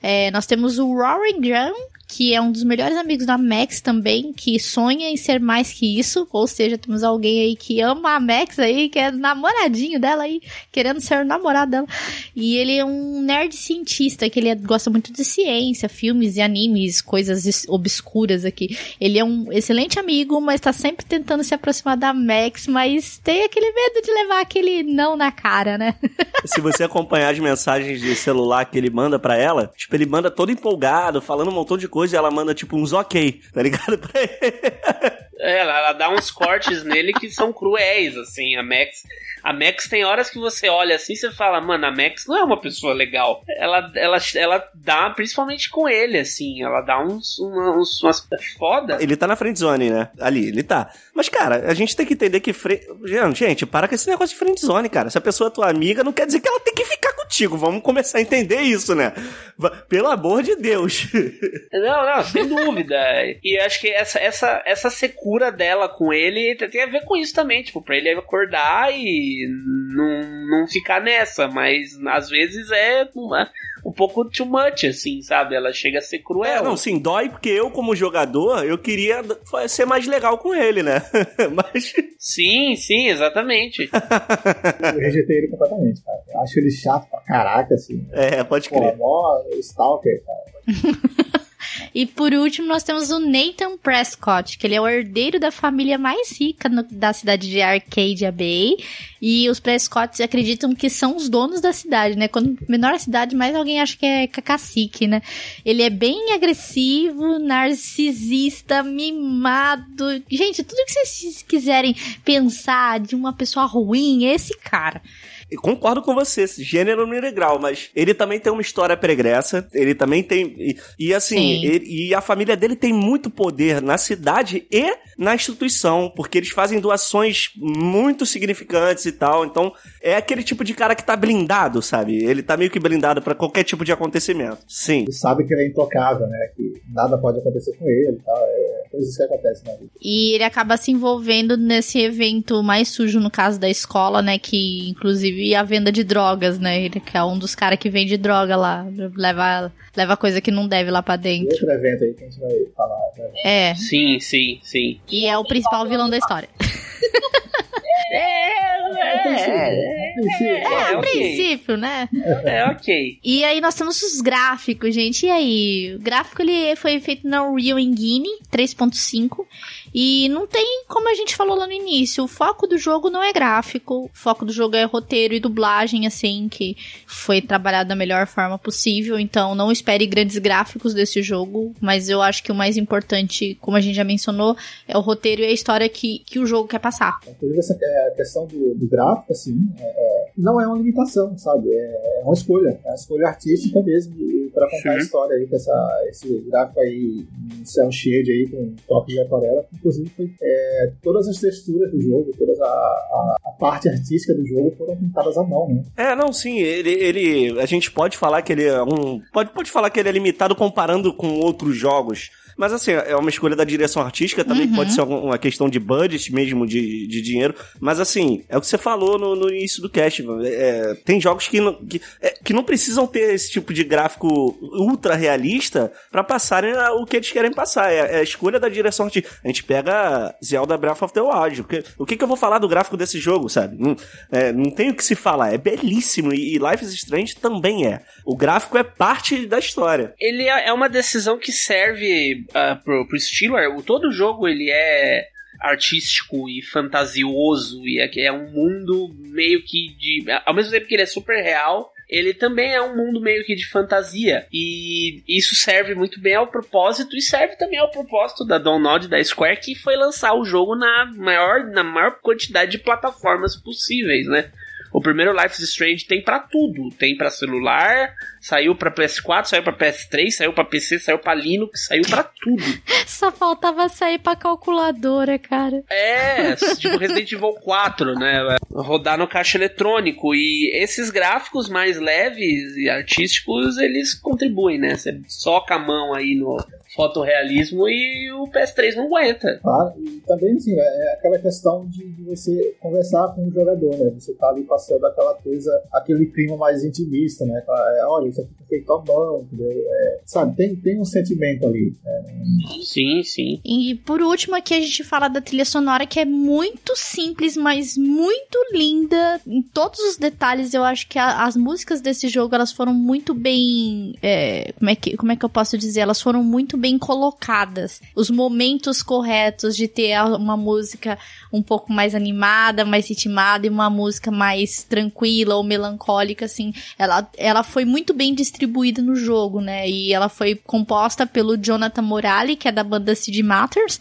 É, nós temos o Rory Graham, que é um dos melhores amigos da Max também, que sonha em ser mais que isso, ou seja, temos alguém aí que ama a Max aí, que é namoradinho dela aí, querendo ser o namorado dela. E ele é um nerd cientista, que ele gosta muito de ciência, filmes e animes, coisas obscuras aqui. Ele é um excelente amigo, mas tá sempre tentando se aproximar da Max, mas tem aquele medo de levar aquele não na cara, né? *laughs* Se você acompanhar as mensagens de celular que ele manda para ela, tipo, ele manda todo empolgado, falando um montão de coisa coisa e ela manda tipo uns ok, tá ligado? Pra *laughs* ele. É, ela, ela dá uns cortes nele que são cruéis, assim. A Max, a Max tem horas que você olha assim e você fala, mano, a Max não é uma pessoa legal. Ela, ela, ela dá, principalmente com ele, assim, ela dá uns, uns umas foda. Ele tá na friend zone, né? Ali, ele tá. Mas, cara, a gente tem que entender que. Fre... Gente, para com esse negócio de friend zone, cara. Se a pessoa é tua amiga, não quer dizer que ela tem que ficar contigo. Vamos começar a entender isso, né? Pelo amor de Deus. *laughs* Não, não, sem dúvida. E acho que essa, essa, essa secura dela com ele tem a ver com isso também. Tipo, pra ele acordar e não, não ficar nessa. Mas às vezes é uma, um pouco too much, assim, sabe? Ela chega a ser cruel. É, não, sim, dói porque eu, como jogador, eu queria ser mais legal com ele, né? *laughs* Mas. Sim, sim, exatamente. *laughs* eu rejeitei ele completamente, cara. Eu acho ele chato pra caraca, assim. É, pode crer. Pô, mó Stalker, cara. *laughs* E por último, nós temos o Nathan Prescott, que ele é o herdeiro da família mais rica no, da cidade de Arcadia Bay. E os Prescotts acreditam que são os donos da cidade, né? Quando menor a cidade, mais alguém acha que é cacique, né? Ele é bem agressivo, narcisista, mimado. Gente, tudo que vocês quiserem pensar de uma pessoa ruim, é esse cara. Eu concordo com você, gênero no integral, mas ele também tem uma história pregressa, ele também tem. E, e assim, ele, e a família dele tem muito poder na cidade e na instituição, porque eles fazem doações muito significantes e tal. Então, é aquele tipo de cara que tá blindado, sabe? Ele tá meio que blindado para qualquer tipo de acontecimento. Sim. Ele sabe que ele é intocável, né? Que nada pode acontecer com ele e tal. É coisas que acontecem na vida. E ele acaba se envolvendo nesse evento mais sujo, no caso da escola, né? Que inclusive a venda de drogas, né? Ele que é um dos caras que vende droga lá. Leva, leva coisa que não deve lá pra dentro. Outro evento aí que a gente vai falar. Né? É. Sim, sim, sim. E é o principal vilão da história. *laughs* É, é, é, é, a princípio, né? É, ok. E aí nós temos os gráficos, gente. E aí? O gráfico ele foi feito na Unreal Engine 3.5 e não tem, como a gente falou lá no início, o foco do jogo não é gráfico, o foco do jogo é roteiro e dublagem, assim, que foi trabalhado da melhor forma possível. Então não espere grandes gráficos desse jogo, mas eu acho que o mais importante, como a gente já mencionou, é o roteiro e a história que, que o jogo quer passar. Inclusive, essa é, questão do, do gráfico, assim, é, é, não é uma limitação, sabe? É, é, uma escolha, é uma escolha artística mesmo para contar Sim. a história aí, com essa, esse gráfico aí, um cel shade aí, com toque de aquarela inclusive foi, é, todas as texturas do jogo, toda a, a, a, parte artística do jogo foram pintadas à mão, né? É, não, sim, ele, ele a gente pode falar que ele é um pode, pode falar que ele é limitado comparando com outros jogos. Mas assim, é uma escolha da direção artística, também uhum. pode ser uma questão de budget mesmo, de, de dinheiro. Mas assim, é o que você falou no, no início do cast. É, tem jogos que não, que, é, que não precisam ter esse tipo de gráfico ultra realista para passarem o que eles querem passar. É, é, a escolha da direção artística. A gente pega Zelda Breath of the Wild. O que, o que, que eu vou falar do gráfico desse jogo, sabe? Não, é, não tem o que se falar. É belíssimo. E, e Life is Strange também é. O gráfico é parte da história. Ele é, é uma decisão que serve uh, pro, pro Steeler, o, todo jogo ele é artístico e fantasioso e é, é um mundo meio que de ao mesmo tempo que ele é super real ele também é um mundo meio que de fantasia. E isso serve muito bem ao propósito e serve também ao propósito da Download da Square, que foi lançar o jogo na maior, na maior quantidade de plataformas possíveis, né? O primeiro Life is Strange tem para tudo. Tem para celular, saiu para PS4, saiu para PS3, saiu para PC, saiu para Linux, saiu para tudo. *laughs* Só faltava sair para calculadora, cara. É, tipo Resident Evil 4, né? Rodar no caixa eletrônico e esses gráficos mais leves e artísticos, eles contribuem, né? Você soca a mão aí no fotorrealismo e o PS3 não aguenta. Claro, e também assim, é aquela questão de, de, você conversar com o jogador, né? Você tá ali passando aquela coisa, aquele clima mais intimista, né? É, olha, isso aqui foi feito à mão, entendeu? É, sabe, tem, tem um sentimento ali. Né? Sim, sim. E por último aqui a gente fala da trilha sonora que é muito simples, mas muito linda em todos os detalhes. Eu acho que a, as músicas desse jogo elas foram muito bem, é, como é que como é que eu posso dizer? Elas foram muito bem colocadas. Os momentos corretos de ter uma música um pouco mais animada, mais ritmada e uma música mais tranquila ou melancólica, assim. Ela, ela foi muito bem distribuída no jogo, né? E ela foi composta pelo Jonathan Morali, que é da banda CD Matters,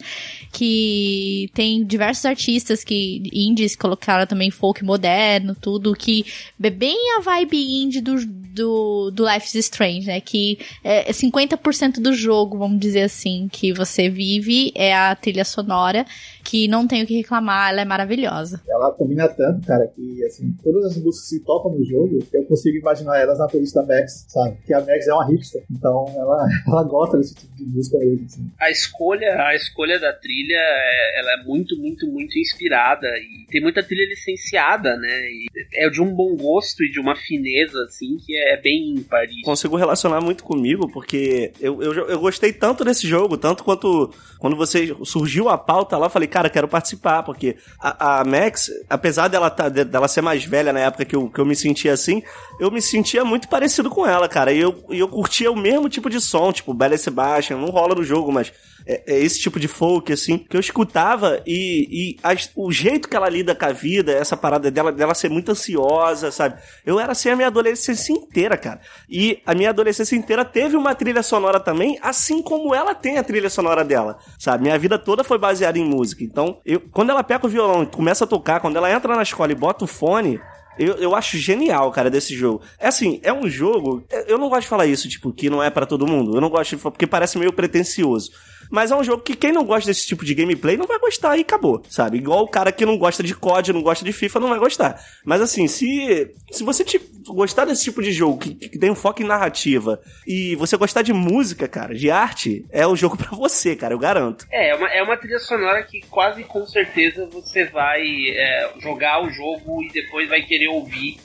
que tem diversos artistas que indies colocaram também folk moderno, tudo, que é bem a vibe indie do, do, do Life is Strange, né? Que é 50% do jogo, vamos dizer assim, que você vive é a trilha sonora que não tenho o que reclamar, ela é maravilhosa. Ela combina tanto, cara, que assim, todas as músicas que se tocam no jogo, eu consigo imaginar elas na playlist da Max, sabe? Que a Max é uma hipster, então ela, *laughs* ela gosta desse tipo de música mesmo, assim. A escolha, a escolha da trilha, é, ela é muito, muito, muito inspirada e tem muita trilha licenciada, né? E é de um bom gosto e de uma fineza, assim, que é, bem ímpar. Consigo relacionar muito comigo, porque eu, eu, eu gostei tanto desse jogo, tanto quanto quando você surgiu a pauta lá, eu falei, cara, quero participar, porque a, a Max, apesar dela, tá, dela ser mais velha na época que eu, que eu me sentia assim, eu me sentia muito parecido com ela, cara. E eu, eu curtia o mesmo tipo de som, tipo Bella Sebastian, não rola no jogo, mas é, é, esse tipo de folk, assim, que eu escutava e, e o jeito que ela lida com a vida, essa parada dela, dela ser muito ansiosa, sabe? Eu era assim a minha adolescência inteira, cara. E a minha adolescência inteira teve uma trilha sonora também, assim como ela tem a trilha sonora dela, sabe? Minha vida toda foi baseada em música. Então, eu, quando ela pega o violão e começa a tocar, quando ela entra na escola e bota o fone, eu, eu acho genial, cara, desse jogo. É assim, é um jogo. Eu não gosto de falar isso, tipo, que não é para todo mundo. Eu não gosto de falar, porque parece meio pretencioso. Mas é um jogo que quem não gosta desse tipo de gameplay não vai gostar e acabou, sabe? Igual o cara que não gosta de COD, não gosta de FIFA, não vai gostar. Mas assim, se, se você te, gostar desse tipo de jogo que, que tem um foco em narrativa e você gostar de música, cara, de arte, é o jogo *laughs* para você, cara, eu garanto. É, é uma, é uma trilha sonora que quase com certeza você vai é, jogar o jogo e depois vai querer ouvir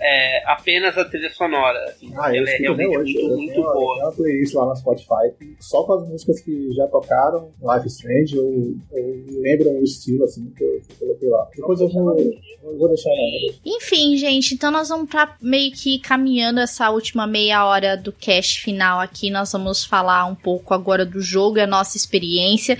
é, apenas a trilha sonora. Assim, ah, eu ela é realmente hoje. muito, eu muito tenho, boa. Tem uma playlist lá no Spotify só com as músicas que já tocaram, Life is Strange, ou, ou lembram o estilo, assim, que eu, que eu coloquei lá. Depois eu vou, eu vou deixar lá. Enfim, gente, então nós vamos pra meio que caminhando essa última meia hora do cast final aqui. Nós vamos falar um pouco agora do jogo e a nossa experiência.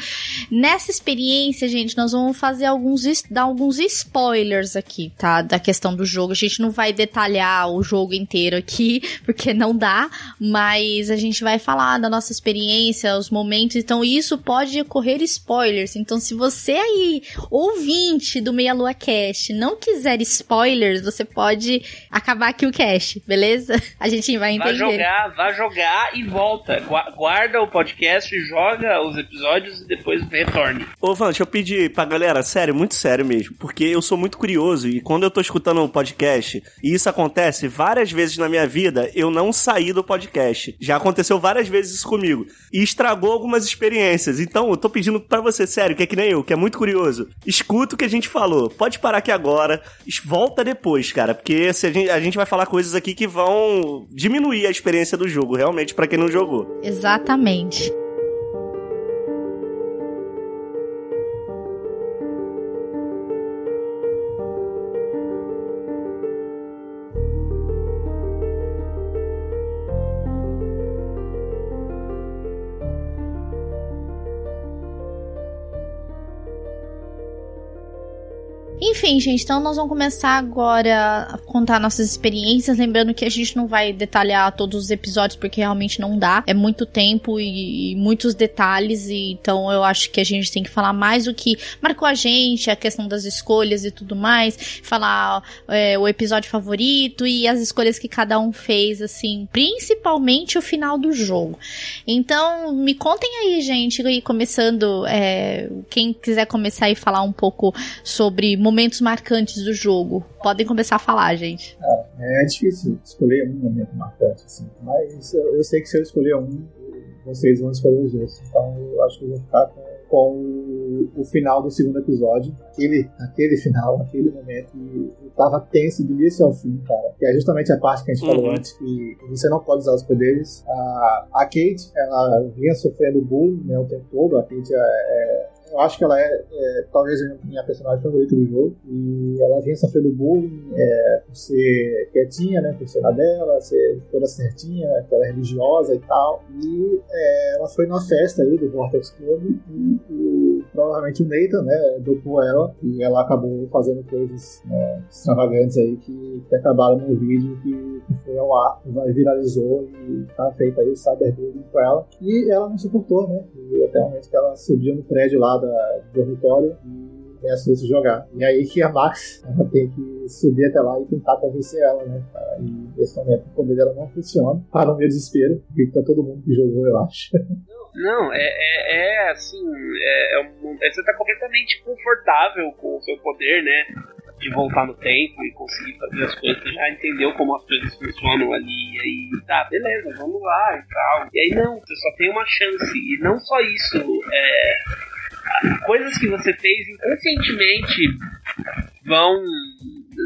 Nessa experiência, gente, nós vamos fazer alguns, dar alguns spoilers aqui, tá? Da questão do jogo. A gente não vai detalhar o jogo inteiro aqui, *laughs* porque não dá, mas a gente vai falar da nossa experiência, os momentos, então isso pode ocorrer spoilers. Então, se você aí, ouvinte do Meia Lua Cast, não quiser spoilers, você pode acabar aqui o cast, beleza? *laughs* A gente vai entender. Vai jogar, vai jogar e volta. Guarda o podcast, joga os episódios e depois retorne. Ô, Van, deixa eu pedir pra galera, sério, muito sério mesmo, porque eu sou muito curioso e quando eu tô escutando um podcast e isso acontece várias vezes na minha vida, eu não saí do podcast. Já aconteceu várias vezes isso comigo. E estragou algumas experiências. Então, eu tô pedindo para você, sério, que é que nem eu, que é muito curioso. Escuta o que a gente falou. Pode parar aqui agora, volta depois, cara, porque se a, gente, a gente vai falar coisas aqui que vão diminuir a experiência do jogo, realmente, para quem não jogou. Exatamente. Enfim, gente, então nós vamos começar agora a contar nossas experiências. Lembrando que a gente não vai detalhar todos os episódios porque realmente não dá. É muito tempo e, e muitos detalhes. E, então eu acho que a gente tem que falar mais o que marcou a gente, a questão das escolhas e tudo mais. Falar é, o episódio favorito e as escolhas que cada um fez, assim. Principalmente o final do jogo. Então, me contem aí, gente, aí começando. É, quem quiser começar e falar um pouco sobre momentos marcantes do jogo. Podem começar a falar, gente. É, é difícil escolher um momento marcante, assim. Mas eu, eu, sei que se eu escolher um, vocês vão escolher os outros. Então eu acho que eu vou ficar com, com o, o, final do segundo episódio. Aquele, aquele final, aquele momento que eu tava tenso do início ao fim, cara. Que é justamente a parte que a gente uhum. falou antes, que você não pode usar os poderes. A, a Kate, ela vinha sofrendo bullying né, o tempo todo. A Kate é, é eu acho que ela é, é, talvez a minha personagem favorita do jogo. E ela vinha sofrendo bullying é, por ser quietinha, né? Por ser na dela, ser toda certinha, aquela religiosa e tal. E é, ela foi numa festa aí do Vortex Club e, e provavelmente o Nathan, né? Dopou ela e ela acabou fazendo coisas né, extravagantes aí que, que acabaram no vídeo que, que foi ao ar, viralizou e tá feito aí o cyberbullying com ela. E ela não suportou, né? E até o momento que ela subiu no prédio lá da, do dormitório e começa a se jogar. E aí que a Max ela tem que subir até lá e tentar convencer ela, né? E nesse momento o poder dela não funciona, para o meu desespero, porque tá todo mundo que jogou, eu acho. Não, é, é, é assim, é, é um, você tá completamente confortável com o seu poder, né? De voltar no tempo e conseguir fazer as coisas. Você já entendeu como as coisas funcionam ali. E aí, tá, beleza, vamos lá e tal. E aí, não, você só tem uma chance. E não só isso, é coisas que você fez inconscientemente vão.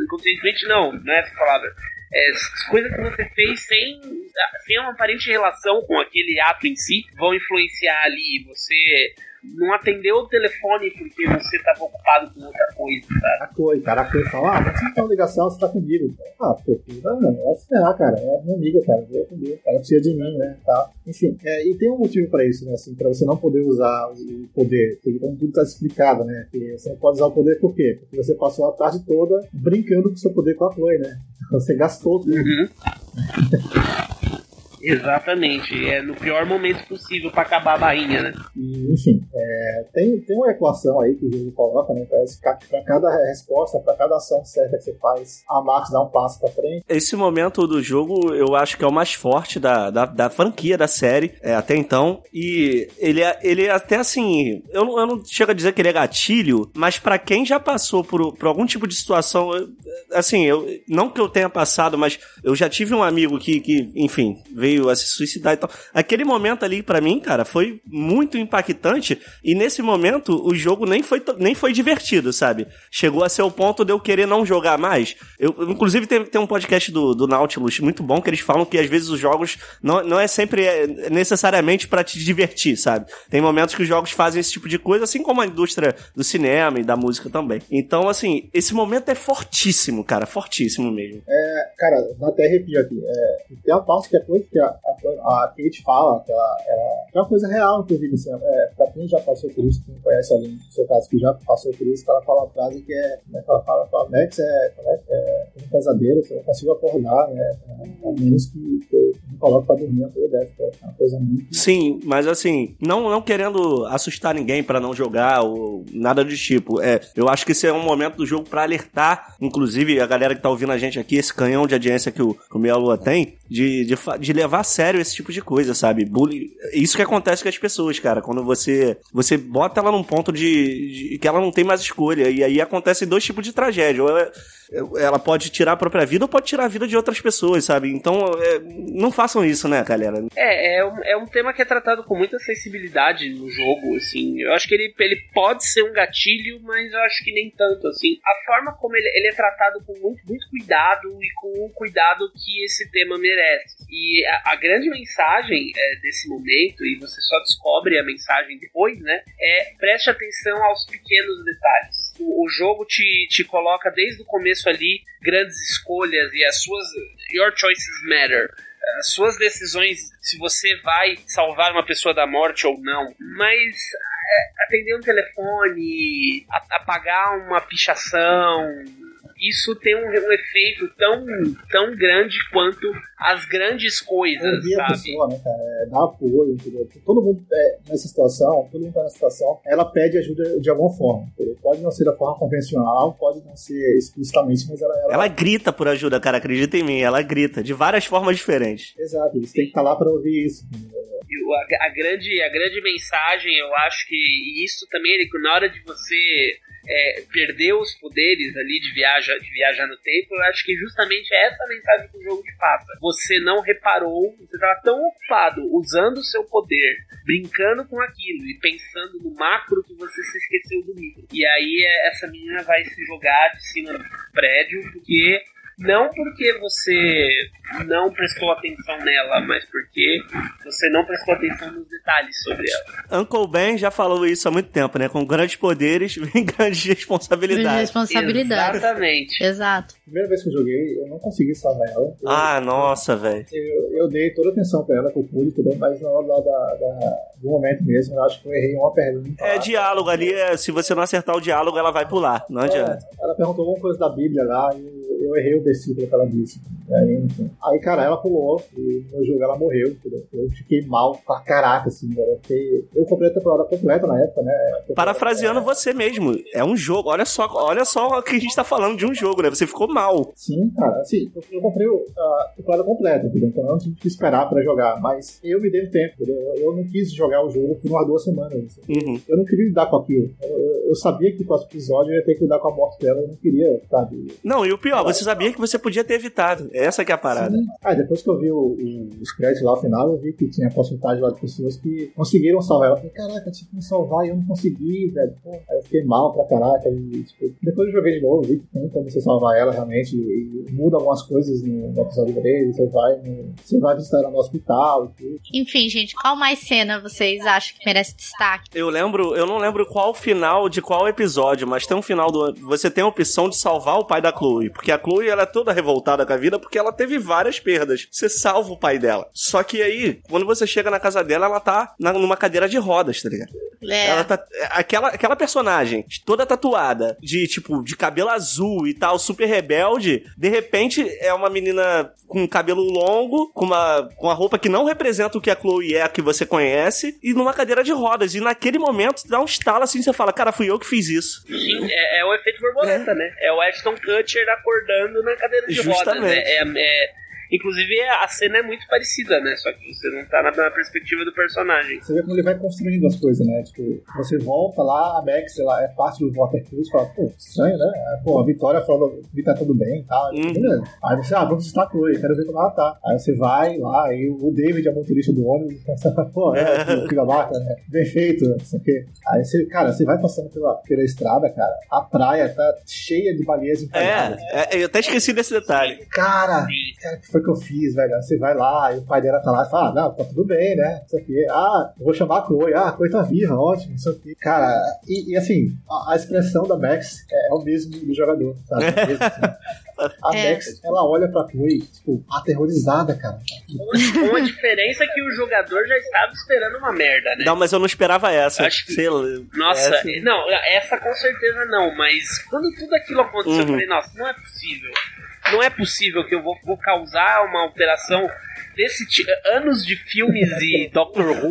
Inconscientemente não, não é essa palavra. É, coisas que você fez sem, sem uma aparente relação com aquele ato em si vão influenciar ali. Você não atendeu o telefone porque você estava ocupado com outra coisa, sabe? A coisa, cara, a coisa fala, ah, mas você tá uma ligação, você tá comigo. Ah, pô, não, vai se cara, é minha amiga, cara, vou atender, ela precisa de mim, né, tá. Enfim, é, e tem um motivo pra isso, né, assim, pra você não poder usar o poder, porque como tudo tá explicado, né, que você não pode usar o poder por quê? Porque você passou a tarde toda brincando com o seu poder com a Chloe, né, *laughs* você gastou tudo. Uhum. *laughs* Exatamente, é no pior momento possível para acabar a bainha, né? E, enfim, é, tem, tem uma equação aí que o jogo coloca, né? Para cada resposta, para cada ação certa que você faz, a Max dá um passo para frente. Esse momento do jogo eu acho que é o mais forte da, da, da franquia, da série, é, até então. E ele é, ele é até assim. Eu não, eu não chego a dizer que ele é gatilho, mas para quem já passou por, por algum tipo de situação, assim, eu, não que eu tenha passado, mas eu já tive um amigo que, que enfim, veio veio a se suicidar e tal. Aquele momento ali, para mim, cara, foi muito impactante. E nesse momento, o jogo nem foi, nem foi divertido, sabe? Chegou a ser o ponto de eu querer não jogar mais. Eu, inclusive, tem, tem um podcast do, do Nautilus muito bom que eles falam que às vezes os jogos não, não é sempre é, necessariamente para te divertir, sabe? Tem momentos que os jogos fazem esse tipo de coisa, assim como a indústria do cinema e da música também. Então, assim, esse momento é fortíssimo, cara, fortíssimo mesmo. É, cara, dá até arrepio aqui. É, tem uma parte que é muito que a, a, Kate fala, que ela, ela, é uma coisa real, inclusive, assim, é, pra quem já passou por isso, quem conhece alguém, no seu caso, que já passou por isso, que ela fala uma frase que é, né, que ela fala, fala Max é, é, é um pesadelo, eu não consigo acordar, né, a menos que, que coloque pra dormir é uma coisa muito... Sim, mas assim, não, não querendo assustar ninguém para não jogar ou nada do tipo, é, eu acho que esse é um momento do jogo para alertar, inclusive a galera que tá ouvindo a gente aqui, esse canhão de audiência que o, o Meia Lua tem, de, de, de levar a sério esse tipo de coisa, sabe? Isso que acontece com as pessoas, cara. Quando você você bota ela num ponto de, de que ela não tem mais escolha. E aí acontecem dois tipos de tragédia. Ou ela, ela pode tirar a própria vida ou pode tirar a vida de outras pessoas, sabe? Então, é, não façam isso, né, galera? É, é um, é um tema que é tratado com muita sensibilidade no jogo, assim. Eu acho que ele, ele pode ser um gatilho, mas eu acho que nem tanto, assim. A forma como ele, ele é tratado com muito, muito cuidado e com o cuidado que esse tema merece. E a, a grande mensagem é, desse momento, e você só descobre a mensagem depois, né? É preste atenção aos pequenos detalhes. O, o jogo te, te coloca desde o começo ali grandes escolhas e as suas. Your choices matter as suas decisões, se você vai salvar uma pessoa da morte ou não. Mas é, atender um telefone, apagar uma pichação, isso tem um, um, efeito tão, tão grande quanto as grandes coisas, Ouvir sabe? A pessoa, né, cara? É, dar apoio, entendeu? Todo mundo é, nessa situação, todo mundo tá nessa situação, ela pede ajuda de alguma forma. Entendeu? Pode não ser da forma convencional, pode não ser explicitamente, mas ela, ela... Ela grita por ajuda, cara, acredita em mim, ela grita, de várias formas diferentes. Exato, eles têm que estar lá para ouvir isso. A, a, grande, a grande mensagem, eu acho que isso também, na hora de você é, perder os poderes ali de, viaja, de viajar no tempo, eu acho que justamente é essa mensagem que o jogo te passa. Você não reparou, você estava tão ocupado usando o seu poder, brincando com aquilo e pensando no macro que você se esqueceu do micro. E aí é, essa menina vai se jogar de cima do prédio porque não porque você não prestou atenção nela, mas porque você não prestou atenção nos detalhes sobre ela. Uncle Ben já falou isso há muito tempo, né? Com grandes poderes *laughs* vem grandes responsabilidades. Responsabilidades. Exatamente. Exato. Primeira vez que eu joguei, eu não consegui salvar ela. Eu, ah, nossa, velho. Eu, eu, dei toda a atenção pra ela, com o público, mas na hora da, da, do momento mesmo, eu acho que eu errei uma pergunta. É diálogo ali, é, se você não acertar o diálogo, ela vai pular. Não adianta. É, ela perguntou alguma coisa da Bíblia lá e eu errei o versículo que ela disse. Aí, enfim. aí, cara, ela pulou e no jogo ela morreu. Entendeu? Eu fiquei mal pra caraca, assim, Eu, fiquei... eu comprei a temporada completa na época, né? Parafraseando você mesmo, é um jogo. Olha só, olha só o que a gente tá falando de um jogo, né? Você ficou mal. Sim, cara, assim, eu, eu comprei a temporada completa, entendeu? Então eu não tive que esperar pra jogar, mas eu me dei um tempo, entendeu? Eu não quis jogar o jogo por umas duas semanas. Assim. Uhum. Eu não queria lidar com aquilo. Eu, eu, eu sabia que o próximo episódio eu ia ter que lidar com a morte dela, eu não queria, sabe? Não, e o pior, você sabia que você podia ter evitado. Essa que é a parada. Sim. Ah, depois que eu vi o, o, os créditos lá no final, eu vi que tinha a porcentagem lá de pessoas que conseguiram salvar ela. Eu falei, caraca, tinha que me salvar e eu não consegui, velho. Pô, aí eu fiquei mal pra caraca. E, tipo, depois eu joguei de novo, vi que tem como você salvar ela realmente. E, e muda algumas coisas no, no episódio dele. Você vai, no, você vai visitar ela no hospital e tudo. Enfim, gente, qual mais cena vocês acham que merece destaque? Eu lembro, eu não lembro qual final de qual episódio, mas tem um final do. Você tem a opção de salvar o pai da Chloe. Porque a Chloe ela é toda revoltada com a vida porque ela teve várias perdas. Você salva o pai dela. Só que aí, quando você chega na casa dela, ela tá na, numa cadeira de rodas, tá ligado? É. Ela tá. Aquela, aquela personagem toda tatuada, de tipo, de cabelo azul e tal, super rebelde, de repente é uma menina com cabelo longo, com uma, com uma roupa que não representa o que a Chloe é, que você conhece, e numa cadeira de rodas. E naquele momento dá um estalo assim, você fala, cara, fui eu que fiz isso. Sim, é, é o efeito borboleta, é. né? É o Ashton Kutcher acordando na cadeira de Justamente. rodas. Né? É, é Inclusive, a cena é muito parecida, né? Só que você não tá na, na, perspectiva do personagem. Você vê como ele vai construindo as coisas, né? Tipo, você volta lá, a Max, ela é parte do Watercruz, fala, pô, estranho, né? Pô, a Vitória falou que tá tudo bem e tal. Uhum. Aí você, ah, vamos a Chloe, quero ver como ela tá. Aí você vai lá, aí o David é motorista do ônibus, *laughs* pô, é, filho da vaca, né? Bem feito, não sei o quê. Aí você, cara, você vai passando pela, pela estrada, cara, a praia tá cheia de baleias encalhadas. É, é, eu até esqueci desse detalhe. Cara, cara, que foi que eu fiz, velho. Você vai lá e o pai dela tá lá e fala, ah, não, tá tudo bem, né? Isso aqui. Ah, eu vou chamar a Chloe. Ah, a Chloe tá viva, ótimo, isso aqui. Cara, e, e assim, a, a, expressão da Max é, é, o mesmo do jogador, sabe? É mesmo, assim. *laughs* A é. Max, ela olha pra Chloe, tipo, aterrorizada, cara. Com a diferença que o jogador já estava esperando uma merda, né? Não, mas eu não esperava essa. Acho que, Sei lá, nossa, essa... não, essa com certeza não, mas quando tudo aquilo aconteceu, uhum. eu falei, nossa, não é possível não é possível que eu vou, vou causar uma alteração desse anos de filmes e *laughs* Doctor Who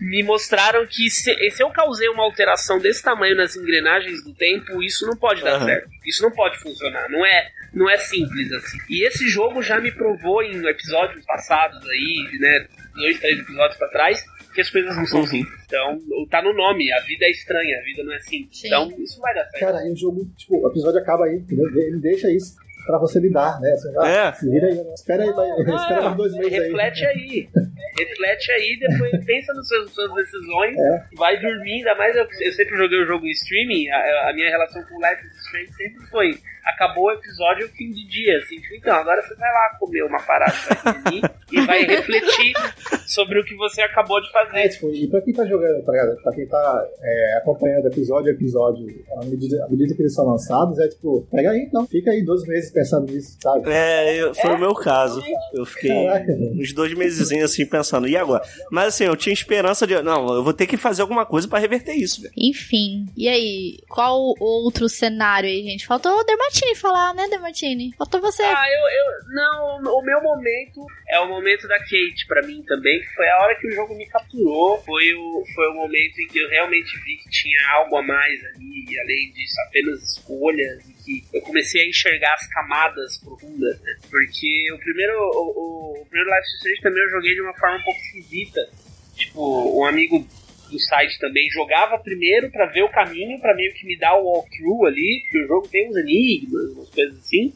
me mostraram que se, se, eu causei uma alteração desse tamanho nas engrenagens do tempo, isso não pode dar uhum. certo. Isso não pode funcionar. Não é, não é simples assim. E esse jogo já me provou em episódios passados aí, né, dois, três episódios para trás, que as coisas não são uhum. simples. Então, tá no nome, a vida é estranha, a vida não é simples. Sim. Então, isso vai dar certo. Cara, e o jogo, tipo, o episódio acaba aí? Ele deixa isso pra você lidar, né? Você vai, é. Se vira aí, espera aí, vai, ah, espera mais dois meses reflete aí. aí. reflete aí, depois *laughs* pensa nas suas, suas decisões, é. vai dormir, ainda mais eu, eu, sempre joguei o jogo em streaming, a, a minha relação com o Life is Strange sempre foi acabou o episódio fim de dia, assim, tipo, então, agora você vai lá comer uma parada e vai refletir sobre o que você acabou de fazer. É, tipo, e pra quem tá jogando, pra, pra quem tá é, acompanhando episódio a episódio, à medida, à medida que eles são lançados, é tipo, pega aí então, fica aí dois meses pensando nisso, sabe? É, eu, foi é, o meu caso. Eu fiquei Caraca, uns dois meses assim pensando, e agora? Mas assim, eu tinha esperança de, não, eu vou ter que fazer alguma coisa pra reverter isso, velho. Enfim, e aí, qual outro cenário aí, gente? Faltou o Demartini falar, né, Demartini? Faltou você. Ah, eu, eu, não, o meu momento é o momento da Kate pra mim também, que foi a hora que o jogo me capturou, foi o, foi o momento em que eu realmente vi que tinha algo a mais ali, além disso, apenas escolhas, que eu comecei a enxergar as camadas profundas, né? Porque o primeiro, o, o, o primeiro Life Strange também eu joguei de uma forma um pouco esquisita. Tipo, um amigo do site também jogava primeiro para ver o caminho, para meio que me dar o walkthrough ali, porque o jogo tem uns enigmas, umas coisas assim.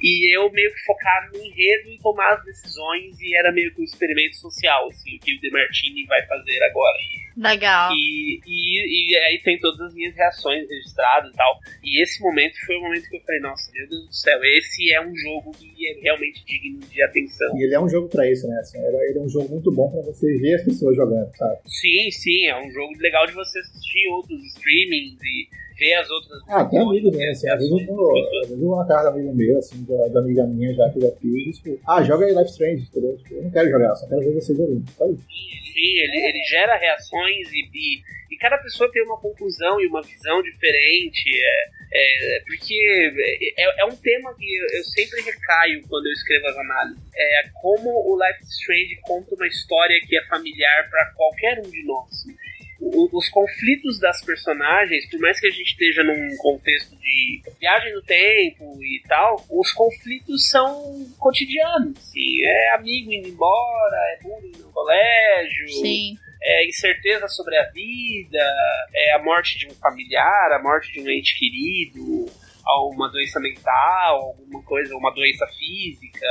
E eu meio que focar no enredo e tomar as decisões, e era meio que um experimento social, assim, o que o Demartini vai fazer agora. Legal. E, e, e, aí tem todas as minhas reações registradas e tal. E esse momento foi o momento que eu falei, nossa, meu Deus do céu, esse é um jogo que é realmente digno de atenção. E ele é um jogo para isso, né? Assim, ele é um jogo muito bom para você ver as pessoas jogando, sabe? Sim, sim, é um jogo legal de você assistir outros streamings e ver as outras. Ah, tem amigos mesmo, assim, às vezes eu vou, às vezes eu vou na casa do amigo meu, assim, da, da amiga minha já que já fiz, tipo, ah, joga aí Life Strange, entendeu? Tipo, eu não quero jogar, só quero ver você jogando, só isso. Sim, ele, ele gera reações e, e, e, cada pessoa tem uma conclusão e uma visão diferente, é, é porque é, é, um tema que eu sempre recaio quando eu escrevo as análises, é como o Life Strange conta uma história que é familiar para qualquer um de nós os conflitos das personagens, por mais que a gente esteja num contexto de viagem no tempo e tal, os conflitos são cotidianos. Assim, é amigo indo embora, é bullying no colégio. Sim é incerteza sobre a vida, é a morte de um familiar, a morte de um ente querido, uma doença mental, alguma coisa, uma doença física.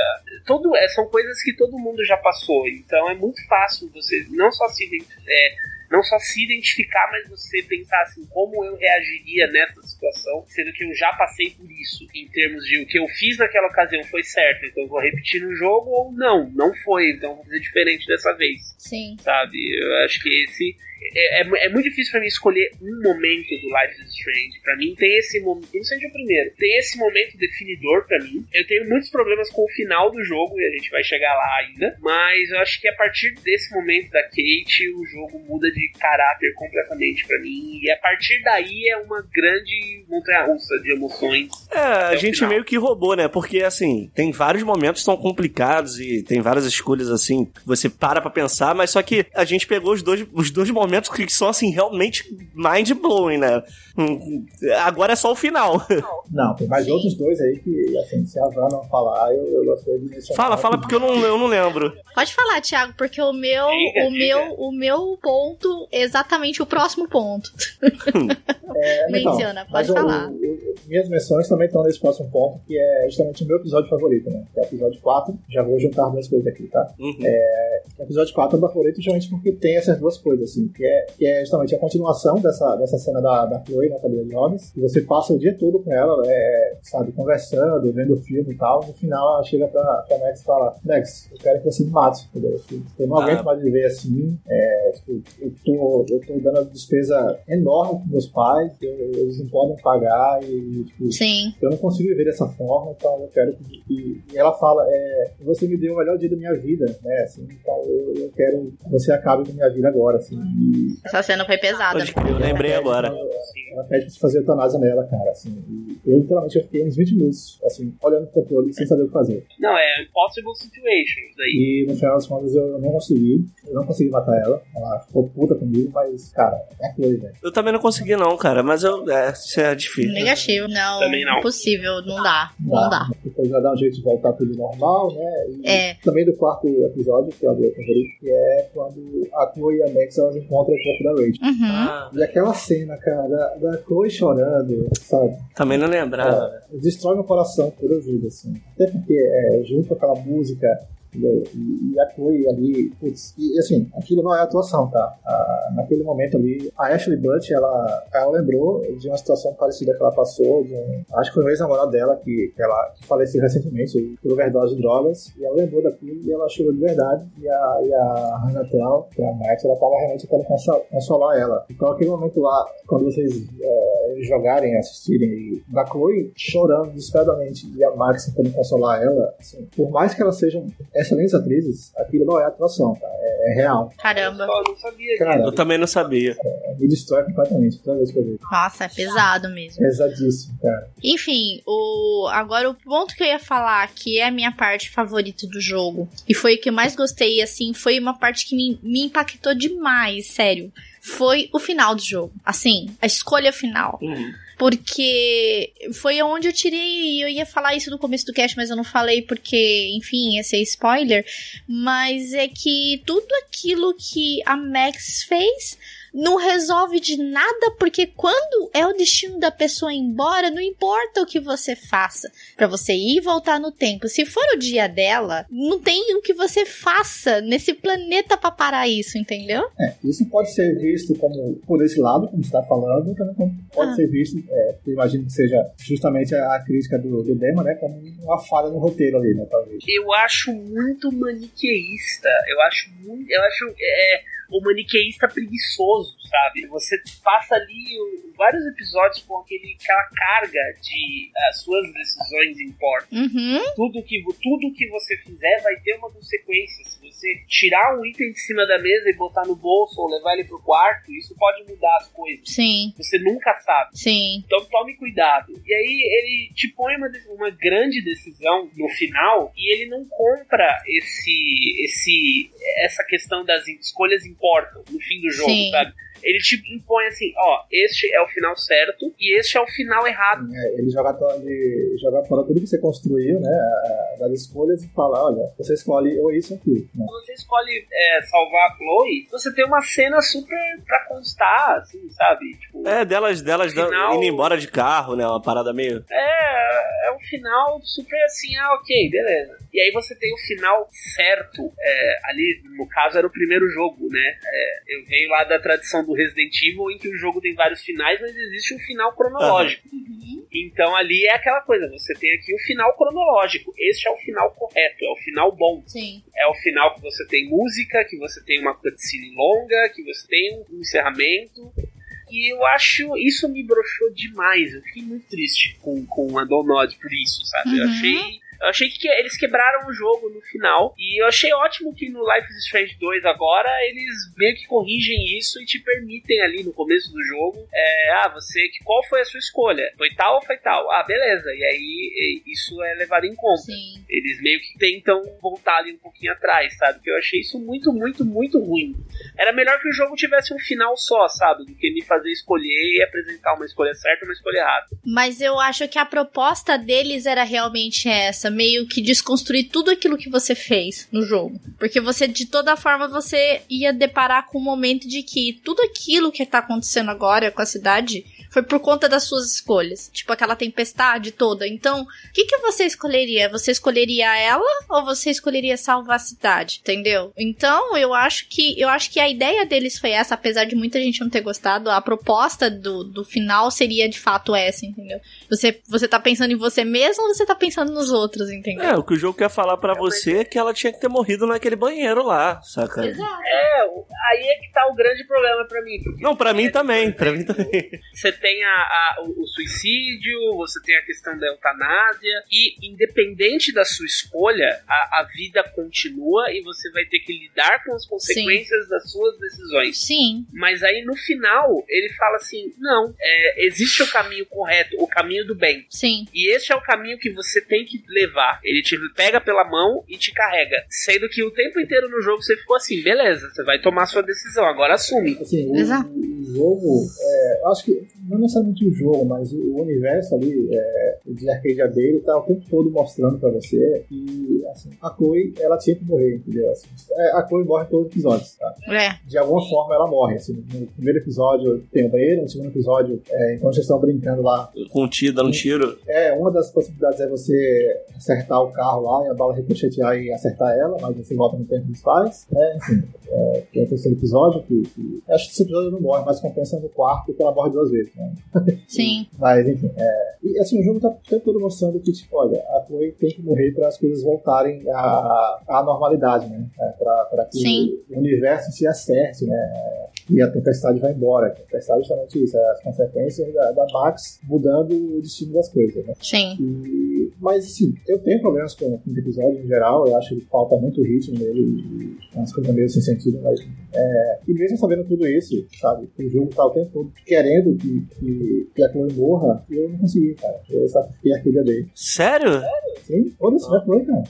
Todo, é, são coisas que todo mundo já passou. Então é muito fácil você não só se é, não só se identificar, mas você pensar assim, como eu reagiria nessa situação, sendo que eu já passei por isso, em termos de o que eu fiz naquela ocasião foi certo, então eu vou repetir no jogo ou não, não foi, então vou fazer diferente dessa vez. Sim. Sabe? Eu acho que esse é, é, é, muito difícil para mim escolher um momento do Life is Strange. Para mim tem esse momento, não seja o primeiro, tem esse momento definidor para mim. Eu tenho muitos problemas com o final do jogo e a gente vai chegar lá ainda, mas eu acho que a partir desse momento da Kate, o jogo muda de caráter completamente para mim e a partir daí é uma grande montanha-russa de emoções. É, a gente final. meio que roubou, né? Porque assim, tem vários momentos que são complicados e tem várias escolhas assim, que você para pra pensar, mas só que a gente pegou os dois, os dois momentos que são, assim, realmente mind-blowing, né? Hum, agora é só o final. *laughs* Não, tem mais Sim. outros dois aí que, assim, se a Van não falar, eu, eu gostaria de mencionar. Fala, fala, porque eu não, eu não lembro. Pode falar, Thiago, porque o meu, diga, o diga. meu, o meu ponto é exatamente o próximo ponto. *laughs* É, então, Menciona, então, pode falar. O, o, minhas menções também estão nesse próximo ponto, que é justamente o meu episódio favorito, né? Que é o episódio 4. Já vou juntar duas coisas aqui, tá? Uhum. É, episódio 4 é meu favorito justamente porque tem essas duas coisas, assim, que é, que é justamente a continuação dessa, dessa cena da, da Chloe na cadeira de rodas, e você passa o dia todo com ela, é, sabe, conversando, vendo filme e tal, no final ela chega pra, pra Max e fala, Max, eu quero que você me mate, entendeu? Eu não aguento ah. mais viver assim, é, tipo, eu, tô, eu tô dando despesa enorme pros meus pais, eu, eles não podem pagar, e tipo, Sim. eu não consigo viver dessa forma, então eu quero que... E, e ela fala, é, você me deu o melhor dia da minha vida, né, assim, então eu, eu quero que você acabe com a minha vida agora, assim, e essa cena foi pesada. Eu lembrei agora. Ela pede pra você fazer eutanásia nela, cara, assim. eu literalmente eu fiquei uns 20 minutos, assim, olhando pro controle sem saber o que fazer. Não, é impossible situations daí. E no final das contas eu não consegui. Eu não consegui matar ela. Ela ficou puta comigo, mas, cara, é coisa, velho. Eu também não consegui, não, cara, mas eu. É, isso é difícil. Negativo, não. Também não. Impossível, não dá. Não, não dá. Depois vai dar um jeito de voltar tudo normal, né? E é. Também do quarto episódio, que é o que é quando a Chloe e a Max elas encontram o corpo da Rachel. Uhum. Ah. E aquela cena, cara, da, da Chloe chorando, sabe? Também não lembrava. É, destrói meu coração por eu vida, assim. Até porque, é, junto com aquela música e, e a Chloe ali, putz, e assim, aquilo não é atuação, tá? Naquele momento ali, a Ashley Butch, ela, ela lembrou de uma situação parecida que ela passou, de um, acho que foi o ex-namorado dela que, que ela que faleceu recentemente por overdose de drogas, e ela lembrou daquilo e ela chorou de verdade, e a, e a Hannah Tell, que é a Max, ela tava realmente querendo consolar ela. Então aquele momento lá, quando vocês é, jogarem, assistirem, da Chloe chorando desesperadamente e a Max tentando consolar ela, assim, por mais que elas sejam excelentes atrizes, aquilo não é atuação, tá? É, é real. Caramba. Eu não sabia. Cara, eu também não sabia. É, me destrói completamente toda vez que eu vejo. Nossa, é pesado mesmo. Pesadíssimo, cara. Enfim, o... agora o ponto que eu ia falar, que é a minha parte favorita do jogo, e foi o que eu mais gostei, assim, foi uma parte que me, me impactou demais, sério. Foi o final do jogo. Assim, a escolha final. Uhum porque foi onde eu tirei, eu ia falar isso no começo do cast, mas eu não falei porque, enfim, ia ser spoiler, mas é que tudo aquilo que a Max fez não resolve de nada, porque quando é o destino da pessoa ir embora, não importa o que você faça para você ir e voltar no tempo. Se for o dia dela, não tem o que você faça nesse planeta para parar isso, entendeu? É, isso pode ser visto como por esse lado, como você está falando, também pode ah. ser visto, é, eu imagino que seja justamente a crítica do, do Dema, né, como uma falha no roteiro ali, né, talvez. Eu acho muito maniqueísta, eu acho muito, eu acho, é o maniqueísta preguiçoso, sabe? Você passa ali vários episódios com aquele, aquela carga de as suas decisões importam. Uhum. Tudo, que, tudo que você fizer vai ter uma consequência. Se você tirar um item de cima da mesa e botar no bolso ou levar ele pro quarto, isso pode mudar as coisas. Sim. Você nunca sabe. Sim. Então tome cuidado. E aí ele te põe uma, uma grande decisão no final e ele não compra esse, esse essa questão das escolhas importam no fim do jogo, Sim. sabe? Ele te impõe assim, ó, este é o final certo e este é o final errado. É, ele joga, ele joga fora tudo que você construiu, né? Das escolhas e fala, olha, você escolhe ou isso ou aquilo. Né? Quando você escolhe é, salvar a Chloe, você tem uma cena super pra constar, assim, sabe? Tipo, é, delas, delas final... indo embora de carro, né? Uma parada meio. É, é um final super assim, ah, ok, beleza. E aí você tem o final certo. É, ali, no caso, era o primeiro jogo, né? É, eu venho lá da tradição do Resident Evil, em que o jogo tem vários finais, mas existe um final cronológico. Uhum. Então ali é aquela coisa, você tem aqui o final cronológico. Este é o final correto, é o final bom. Sim. É o final que você tem música, que você tem uma cutscene longa, que você tem um encerramento. E eu acho. Isso me broxou demais. Eu fiquei muito triste com, com a Donod por isso, sabe? Uhum. Eu achei eu achei que eles quebraram o jogo no final. E eu achei ótimo que no Life is Strange 2 agora eles meio que corrigem isso e te permitem ali no começo do jogo. É, ah, você. Qual foi a sua escolha? Foi tal ou foi tal? Ah, beleza. E aí isso é levado em conta. Sim. Eles meio que tentam voltar ali um pouquinho atrás, sabe? Que eu achei isso muito, muito, muito ruim. Era melhor que o jogo tivesse um final só, sabe? Do que me fazer escolher e apresentar uma escolha certa e uma escolha errada. Mas eu acho que a proposta deles era realmente essa meio que desconstruir tudo aquilo que você fez no jogo. Porque você, de toda forma, você ia deparar com o momento de que tudo aquilo que tá acontecendo agora com a cidade foi por conta das suas escolhas. Tipo aquela tempestade toda. Então, o que, que você escolheria? Você escolheria ela ou você escolheria salvar a cidade? Entendeu? Então, eu acho que eu acho que a ideia deles foi essa, apesar de muita gente não ter gostado, a proposta do, do final seria de fato essa, entendeu? Você, você tá pensando em você mesmo ou você tá pensando nos outros, entendeu? É, o que o jogo quer falar para é, você é que ela tinha que ter morrido naquele banheiro lá, saca? Exato. É, aí é que tá o grande problema para mim. Não, para mim também, para mim também. Você tem a, a o, o, suicídio, você tem a questão da eutanásia, e independente da sua escolha, a, a vida continua e você vai ter que lidar com as consequências Sim. das suas decisões. Sim. Mas aí no final, ele fala assim: não, é, existe o caminho correto, o caminho do bem. Sim. E esse é o caminho que você tem que levar. Ele te pega pela mão e te carrega. Sendo que o tempo inteiro no jogo você ficou assim: beleza, você vai tomar sua decisão, agora assume. Assim, o, Exato. o jogo, é, acho que não necessariamente o jogo, mas o universo ali é, de arcade dele tá o tempo todo mostrando pra você que assim, a Chloe, ela tinha que morrer, entendeu? Assim, é, a Chloe morre em todos os episódios, tá? É. De alguma forma ela morre. Assim, no primeiro episódio tem o banheiro, no segundo episódio, é, enquanto vocês estão brincando lá. Contida, dando um tiro. É, uma das possibilidades é você acertar o carro lá e a bala ricochetear e acertar ela, mas você volta no tempo dos pais. Né? Enfim, é, tem o terceiro episódio que, que, Acho que esse episódio não morre, mas compensa no quarto que ela morre duas vezes. Né? Sim. *laughs* mas, enfim. É, e assim, o jogo tá o tempo todo mostrando que, tipo, olha, a Chloe tem que morrer para as coisas voltarem à, à normalidade, né? É, para que Sim. o universo se acerte, né? E a tempestade vai embora. A tempestade é justamente isso, é as consequências da, da Max mudando o destino das coisas, né? Sim. E, mas, assim, eu tenho problemas com, o episódio em geral, eu acho que falta muito ritmo nele, umas coisas meio sem sentido, mas. É, e mesmo sabendo tudo isso, sabe? O jogo tá o tempo todo querendo que, que, que a Chloe morra, e eu não consegui, cara. Eu sacrifiquei a filha dele. Sério? Sério? Sim, foda-se, já foi, cara.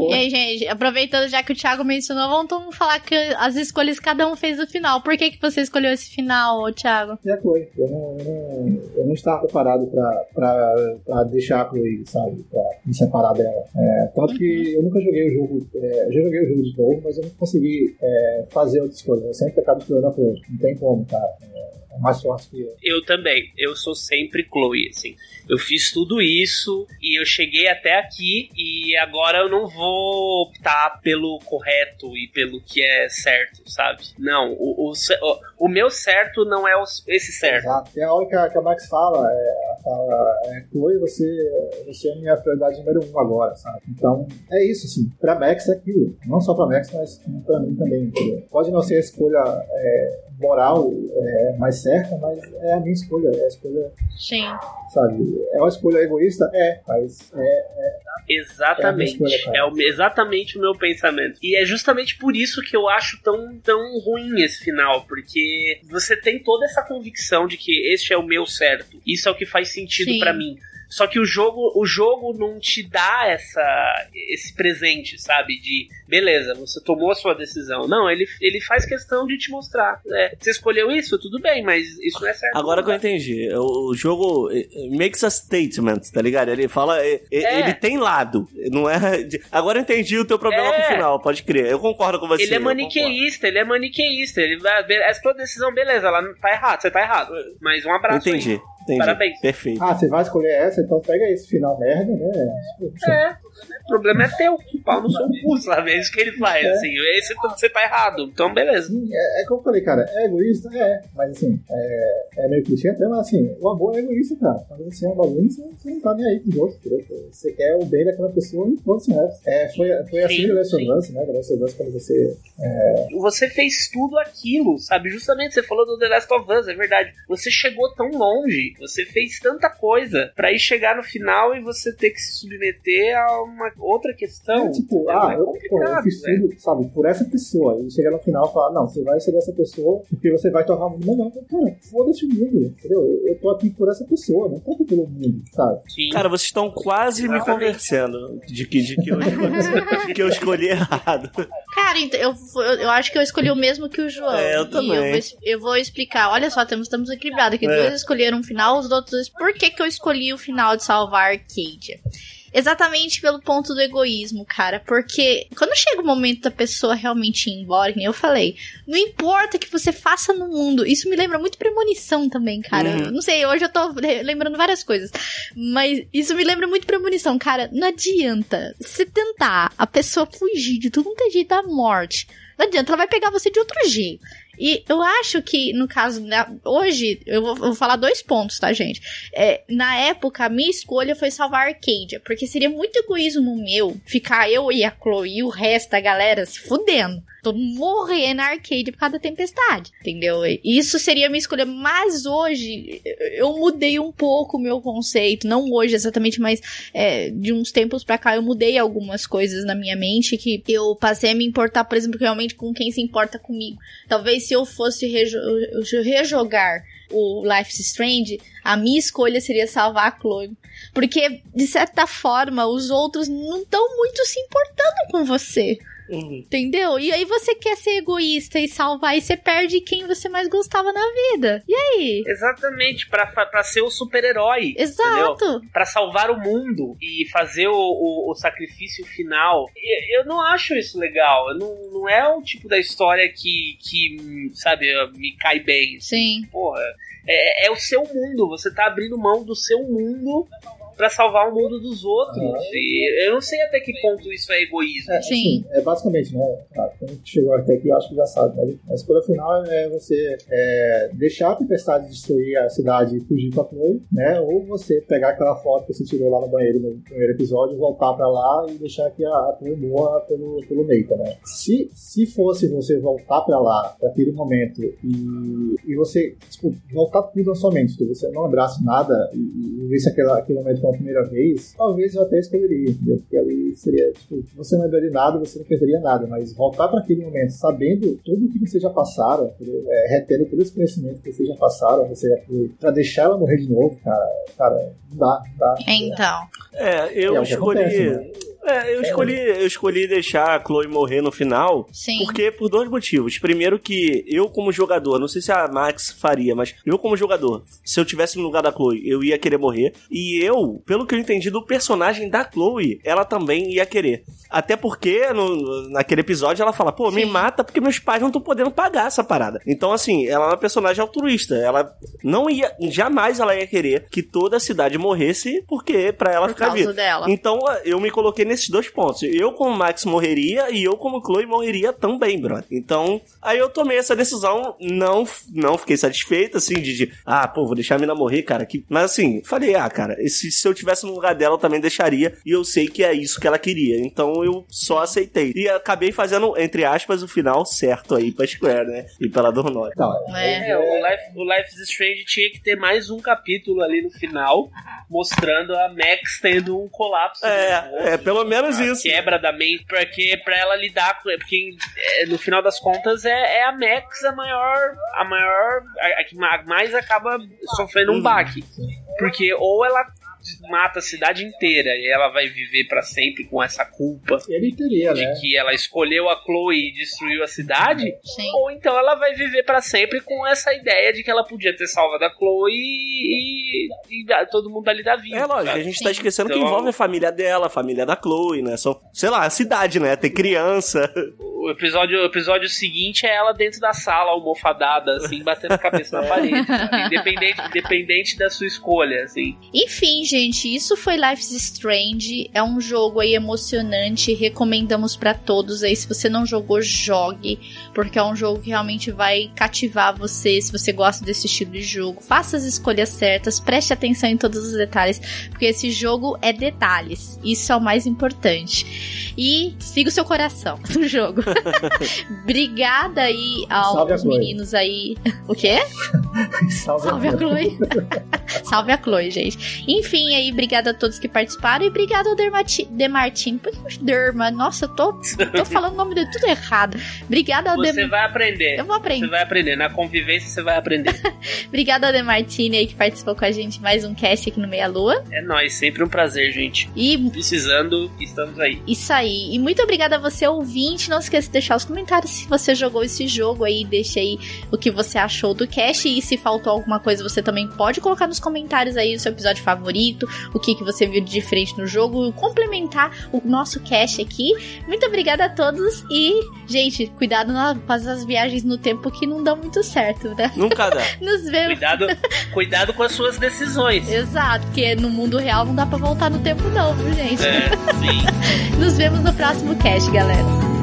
e aí, gente, aproveitando já que o Thiago mencionou, vamos falar que as escolhas cada um fez no final. Por que, que você escolheu esse final, Thiago? Já foi. Eu não, eu não, eu não estava preparado pra, pra, pra deixar a Chloe, sabe? Pra me separar dela. É, tanto uhum. que eu nunca joguei o jogo. É, eu já joguei o jogo de novo, mas eu não consegui é, fazer outras coisas. Eu sempre acabo escolhendo a Chloe. Não tem como, cara. É, mais forte que eu. Eu também. Eu sou sempre Chloe, assim. Eu fiz tudo isso e eu cheguei até aqui e agora eu não vou optar pelo correto e pelo que é certo, sabe? Não, o, o, o, meu certo não é esse certo. Exato. Tem a hora que a, que a Max fala, é, fala é, Chloe, você, você é minha prioridade número um agora, sabe? Então, é isso, assim. Pra Max é aquilo. Não só pra Max, mas pra mim também, entendeu? Pode não ser a escolha é, moral é, mais certa, mas é a minha escolha, é a escolha. Sim. Sabe? É uma escolha egoísta? É, mas é. é exatamente. É, escolha, é o, exatamente o meu pensamento. E é justamente por isso que eu acho tão, tão ruim esse final, porque você tem toda essa convicção de que este é o meu certo, isso é o que faz sentido para mim Só que o jogo, o jogo não te dá essa, esse presente, sabe? De beleza, você tomou a sua decisão. Não, ele, ele faz questão de te mostrar. É, você escolheu isso, tudo bem, mas isso não é certo. Agora que eu entendi, o jogo makes a statement, tá ligado? Ele fala, é. ele tem lado, não é. *laughs* Agora eu entendi o teu problema é. com o final, pode crer. Eu concordo com você. Ele é maniqueísta, ele é maniqueísta. Ele vai, a sua decisão, beleza, ela tá errada, você tá errado. Mas um abraço. Entendi. Aí. Entendi. Parabéns. Perfeito. Ah, você vai escolher essa, então pega esse final merda, né? É, o problema é teu. O pau no seu cu, sabe? É isso que ele faz, é. assim. Esse você tá errado. Então, beleza. Sim, é, é como eu falei, cara, é egoísta? É. Mas assim, é, é meio clichê até, mas assim, o amor é egoísta, cara. Quando você é um bagulho, você, você não tá nem aí com outros, entendeu? Você quer o bem daquela pessoa e todos se é, Foi, foi assim no Last of Us, né? The Last of Us, quando você. É... Você fez tudo aquilo, sabe? Justamente, você falou do The Last of Us, é verdade. Você chegou tão longe, você fez tanta coisa para ir chegar no final e você ter que se submeter a uma outra questão. É, tipo, é ah, eu, pô, eu fiz tudo, sabe, por essa pessoa. E chegar no final e falar, não, você vai ser dessa pessoa porque você vai tornar o mundo melhor. Cara, foda-se o mundo, entendeu? Eu, eu tô aqui por essa pessoa, não tô aqui pelo mundo, sabe? Sim. Cara, vocês estão quase Exatamente. me convencendo de que, de que, eu, de que eu escolhi errado. *laughs* Cara, então, eu, eu, acho que eu escolhi o mesmo que o João. É, eu também. Eu vou, eu vou, explicar. Olha só, estamos, estamos equilibrados aqui. É. Dois escolheram um final, os outros dois. Por que, que eu escolhi o final de salvar Arcadia? Exatamente pelo ponto do egoísmo, cara. Porque quando chega o momento da pessoa realmente ir embora, como eu falei, não importa o que você faça no mundo. Isso me lembra muito premonição também, cara. Uhum. Não sei, hoje eu tô lembrando várias coisas. Mas isso me lembra muito premonição, cara. Não adianta você tentar a pessoa fugir de tudo um é jeito da morte. Não adianta, ela vai pegar você de outro jeito. E eu acho que, no caso, né, hoje, eu vou, eu vou, falar dois pontos, tá, gente? É, na época, a minha escolha foi salvar Arcadia, porque seria muito egoísmo meu ficar eu e a Chloe e o resto da galera se fudendo tô morrendo na arcade por causa da tempestade, entendeu? Isso seria a minha escolha, mas hoje eu mudei um pouco o meu conceito, não hoje exatamente, mas é, de uns tempos pra cá eu mudei algumas coisas na minha mente que eu passei a me importar, por exemplo, realmente com quem se importa comigo. Talvez se eu fosse rejo rejogar o Life is Strange, a minha escolha seria salvar a Chloe. Porque, de certa forma, os outros não estão muito se importando com você. Uhum. Entendeu? E aí você quer ser egoísta e salvar e você perde quem você mais gostava na vida. E aí? Exatamente, pra, pra ser o super-herói. Exato. Para salvar o mundo e fazer o, o, o sacrifício final. Eu, eu, não acho isso legal. Não, não é o tipo da história que, que, sabe, me cai bem. Sim. Porra. É, é, o seu mundo, você tá abrindo mão do seu mundo para salvar o mundo dos outros. E eu não sei até que ponto isso é egoísmo. É, Sim. Assim, é basicamente, né? Tá, quando chegou até aqui, eu acho que já sabe. Né? A escolha final é você é, deixar a tempestade destruir a cidade e fugir com a Chloe, né? Ou você pegar aquela foto que você tirou lá no banheiro no primeiro episódio, voltar para lá e deixar que a Chloe morra pelo, pelo Neita, né? Se, se fosse você voltar para lá, para aquele momento, e, e você, tipo, voltar tudo na sua mente, você não lembrasse nada e, e visse aquele, aquele momento pela primeira vez, talvez eu até escolheria, entendeu? Porque ali seria, tipo, você não lembraria nada, você não perderia nada, mas voltar para aquele momento sabendo tudo o que vocês já passaram, é, retendo todo esse conhecimento que vocês já passaram, você pra deixar ela morrer de novo, cara, cara, não dá, não dá. Então. É, eu é, escolhi. Acontece, né? É, eu escolhi, eu escolhi deixar a Chloe morrer no final. Sim. Porque por dois motivos. Primeiro que eu como jogador, não sei se a Max faria, mas eu como jogador, se eu tivesse no lugar da Chloe, eu ia querer morrer. E eu, pelo que eu entendi do personagem da Chloe, ela também ia querer. Até porque no, naquele episódio ela fala, pô, Sim. me mata porque meus pais não estão podendo pagar essa parada. Então, assim, ela é uma personagem altruísta. Ela não ia, jamais ela ia querer que toda a cidade morresse porque para ela Por ficar viva. Dela. Então, eu me coloquei nesse nesses dois pontos. Eu, como Max, morreria e eu, como Chloe, morreria também, brother. Então, aí eu tomei essa decisão, não, não fiquei satisfeito, assim, de, de ah, pô, vou deixar a mina morrer, cara. Que... Mas assim, falei, ah, cara, se, se eu tivesse no lugar dela, eu também deixaria. E eu sei que é isso que ela queria. Então eu só aceitei. E acabei fazendo, entre aspas, o final certo aí pra Square, né? E pela Dornoy. É. é, o, Life, o Life is Strange tinha que ter mais um capítulo ali no final, mostrando a Max tendo um colapso. É, é, pelo menos isso. Quebra da mente, porque pra ela lidar com. Porque é, no final das contas é, é a Max a maior. A maior. A, a que mais acaba sofrendo um uhum. baque. Porque ou ela mata a cidade inteira e ela vai viver para sempre com essa culpa. Ele teria, de né? que ela escolheu a Chloe e destruiu a cidade, Sim. ou então ela vai viver para sempre com essa ideia de que ela podia ter salvado a Chloe e, e, e todo mundo ali da vida. É lógico, sabe? a gente tá esquecendo que Então- envolve a família dela, a família da Chloe, né? Só, sei lá, a cidade, né? Ter criança. O episódio, o episódio seguinte é ela dentro da sala, almofadada, assim, batendo a cabeça na parede. sabe? *laughs* Independente, independente da sua escolha, assim. Enfim, gente, isso foi Life is Strange. É um jogo aí emocionante. Recomendamos pra todos aí. Se você não jogou, jogue. Porque é um jogo que realmente vai cativar você. Se você gosta desse estilo de jogo, faça as escolhas certas. Preste atenção em todos os detalhes. Porque esse jogo é detalhes. Isso é o mais importante. E siga o seu coração *laughs* no jogo. *laughs* Obrigada aí aos meninos aí. O quê? *laughs* Salve, Salve a Chloe. Salve a Chloe, gente. Enfim, aí, obrigada a todos que participaram e obrigada ao Dermati Demartini. Por que Derma? Nossa, eu tô, tô *laughs* falando o nome de tudo errado. Obrigada ao Você Dem... vai aprender. Eu vou aprender. Você vai aprender. Na convivência você vai aprender. *laughs* Obrigada ao Demartini aí que participou com a gente mais um cast aqui no Meia Lua. é nóis, sempre um prazer, gente. E Precisando, estamos aí. Isso aí. E muito obrigada a você, ouvinte. Não esqueça de deixar os comentários se você jogou esse jogo aí. Deixa aí o que você achou do cast. E se faltou alguma coisa, você também pode colocar nos comentários aí o seu episódio favorito. O que, que você viu de diferente no jogo. Complementar o nosso cast aqui. Muito obrigada a todos. E, gente, cuidado na, com as viagens no tempo que não dão muito certo, né? Nunca dá. *laughs* Nos vemos. Cuidado, cuidado com as suas decisões. Exato, porque no mundo real não dá pra voltar no tempo, não, viu, gente? É, sim. *laughs* Nos vemos no próximo cast, galera.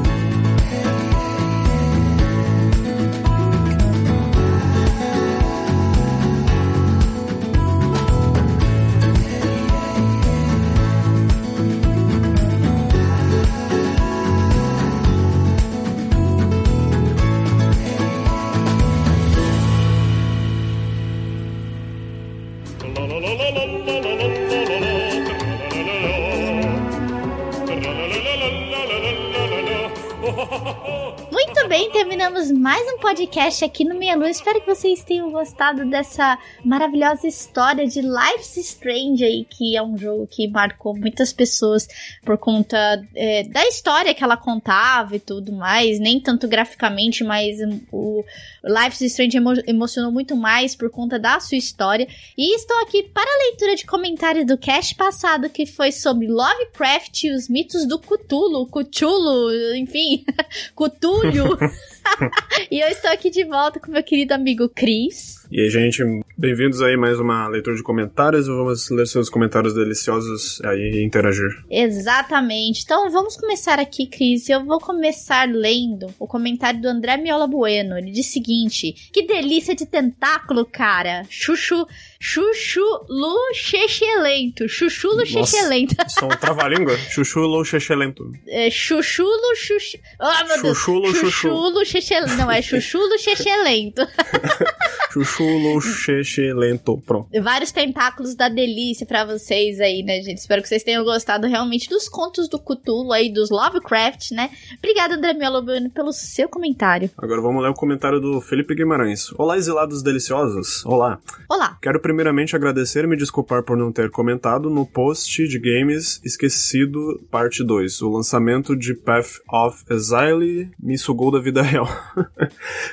Podcast aqui no Meia Lua. Espero que vocês tenham gostado dessa maravilhosa história de Life's Strange aí, que é um jogo que marcou muitas pessoas por conta é, da história que ela contava e tudo mais. Nem tanto graficamente, mas o Life's Strange emo- emocionou muito mais por conta da sua história. E estou aqui para a leitura de comentários do cast passado, que foi sobre Lovecraft e os mitos do Cthulhu, Cthulhu, enfim, *laughs* Cthulhu. *laughs* *laughs* e eu estou aqui de volta com meu querido amigo Cris. E aí, gente, bem-vindos aí a mais uma leitura de comentários. Vamos ler seus comentários deliciosos aí e interagir. Exatamente. Então vamos começar aqui, Cris. Eu vou começar lendo o comentário do André Miola Bueno. Ele diz o seguinte: Que delícia de tentáculo, cara. Chuchu. Chuchu Lu Chechelento. Chuchu Lu Nossa. Chechelento. São trava-língua? *laughs* Chuchulo xexelento. É, chuchulo, chuchu. Ah, meu Deus. Chuchulo, chuchu. Chuchulo, chechelento. Não, é chuchulo, chechelento. *laughs* Chuchulo xexelento. Pronto. Vários tentáculos da delícia pra vocês aí, né, gente? Espero que vocês tenham gostado realmente dos contos do Cthulhu aí, dos Lovecraft, né? Obrigada, André Miolobueno, pelo seu comentário. Agora vamos ler o comentário do Felipe Guimarães. Olá, exilados deliciosos. Olá. Olá. Quero primeiramente agradecer e me desculpar por não ter comentado no post de games esquecido parte 2. O lançamento de Path of Exile me sugou da vida *laughs* real.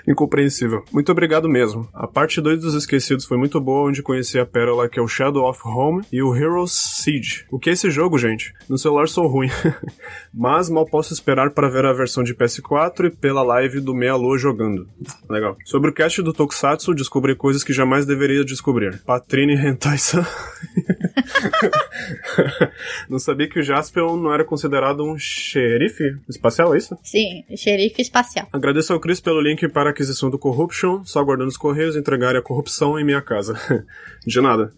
Incompreensível. Muito obrigado mesmo. A parte 2 dos esquecidos foi muito boa, onde conheci a pérola que é o Shadow of Home e o Heroes Siege. O que é esse jogo, gente? No celular sou ruim. *laughs* Mas mal posso esperar para ver a versão de PS4 e pela live do Meia Lua jogando. Legal. Sobre o cast do Tokusatsu, descobri coisas que jamais deveria descobrir. Patrine Hentai-san. *laughs* não sabia que o Jaspion não era considerado um xerife espacial, é isso? Sim, xerife espacial. Agradeço ao Chris pelo link para a aquisição do Corruption, só aguardando os correios entregarem a corrupção em minha casa. De nada.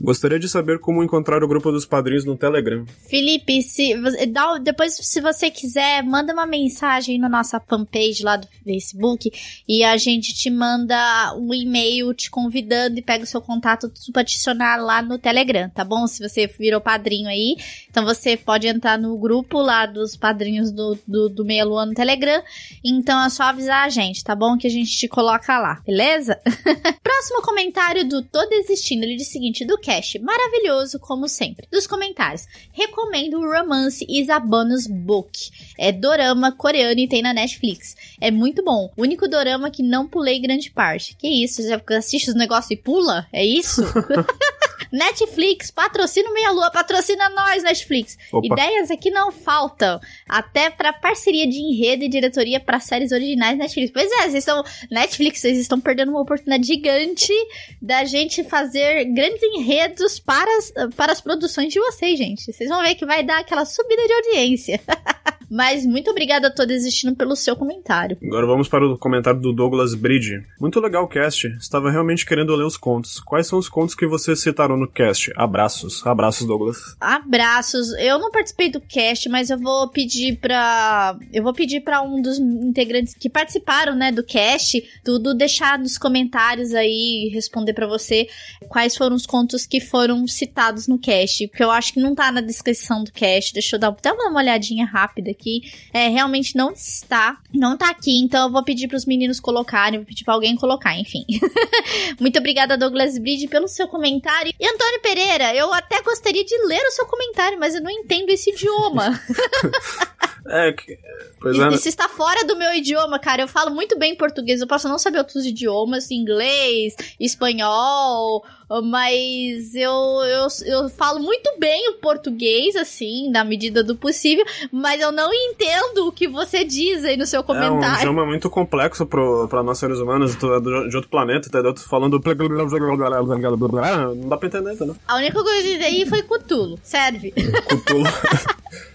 Gostaria de saber como encontrar o grupo dos padrinhos no Telegram. Felipe, se, você- dá- depois, se você quiser, manda uma mensagem na nossa fanpage lá do Facebook e a gente te manda um e-mail te convidando e pega o seu contato pra adicionar lá no Telegram. tá bom? Se você virou padrinho aí. Então você pode entrar no grupo lá dos padrinhos do, do, do Meia Lua no Telegram. Então é só avisar a gente, tá bom? Que a gente te coloca lá, beleza? *laughs* Próximo comentário do Tô Desistindo. Ele diz o seguinte: do cast, maravilhoso, como sempre. Dos comentários, recomendo o romance Isabanos Book. É dorama coreano e tem na Netflix. É muito bom. O único dorama que não pulei grande parte. Que isso? Já assiste os negócios e pula? É isso? *laughs* Netflix, patrocina o Meia Lua, patrocina nós, Netflix. Opa. Ideias aqui não faltam. Até pra parceria de enredo e diretoria para séries originais Netflix. Pois é, vocês estão. Netflix, vocês estão perdendo uma oportunidade gigante da gente fazer grandes enredos para as, para as produções de vocês, gente. Vocês vão ver que vai dar aquela subida de audiência. *laughs* Mas muito obrigada a todos desistindo pelo seu comentário. Agora vamos para o comentário do Douglas Bridge. Muito legal o cast. Estava realmente querendo ler os contos. Quais são os contos que vocês citaram no cast? Abraços. Abraços, Douglas. Abraços. Eu não participei do cast, mas eu vou pedir pra. Eu vou pedir pra um dos integrantes que participaram, né, do cast, tudo deixar nos comentários aí, responder pra você quais foram os contos que foram citados no cast. Porque eu acho que não tá na descrição do cast. Deixa eu dar até uma olhadinha rápida aqui. É, realmente não está. Não tá aqui, então eu vou pedir pros meninos colocarem, vou pedir pra alguém colocar, enfim. *laughs* Muito obrigada, Douglas Bridge, pelo seu comentário. E Antônio Pereira, eu até gostaria de ler o seu comentário, mas eu não entendo esse idioma. *laughs* É, que- pois é. Isso está fora do meu idioma, cara. Eu falo muito bem português, eu posso não saber outros idiomas, inglês, espanhol, mas eu, eu, eu falo muito bem o português, assim, na medida do possível, mas eu não entendo o que você diz aí no seu É um comentário. idioma muito complexo pro, pra nós seres humanos, é de outro planeta, entendeu? Tu falando. Não dá pra entender, entendeu? A única coisa que eu disse aí foi Cutulo, serve. Cutulo.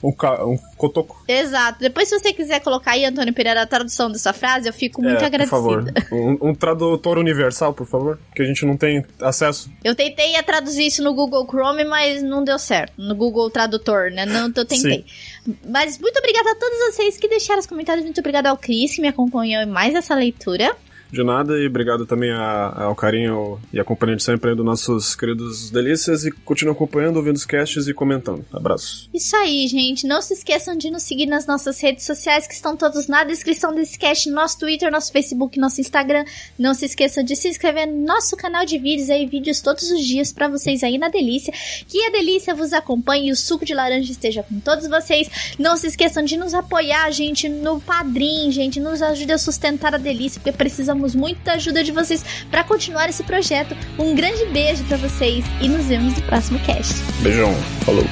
um, ca... um cotoco. Exato. Depois, se você quiser colocar aí, Antônio Pereira, a tradução dessa frase, eu fico muito É, agradecida. Por favor. Um, um tradutor universal, por favor. Que a gente não tem acesso. Eu tentei a traduzir isso no Google Chrome, mas não deu certo. No Google Tradutor, né? Não, eu tentei. Mas muito obrigada a todos vocês que deixaram os comentários. Muito obrigada ao Cris, que me acompanhou em mais essa leitura. De nada, e obrigado também a- ao carinho e a companhia de sempre dos nossos queridos delícias. E continue acompanhando, ouvindo os casts e comentando. Abraço. Isso aí, gente. Não se esqueçam de nos seguir nas nossas redes sociais, que estão todos na descrição desse cast, nosso Twitter, nosso Facebook, nosso Instagram. Não se esqueçam de se inscrever no nosso canal de vídeos aí, vídeos todos os dias pra vocês aí na Delícia. Que a Delícia vos acompanhe e o suco de laranja esteja com todos vocês. Não se esqueçam de nos apoiar, gente, no Padrim, gente. Nos ajude a sustentar a Delícia, porque precisamos muito da ajuda de vocês pra continuar esse projeto. Um grande beijo pra vocês e nos vemos no próximo cast. Beijão. Falou.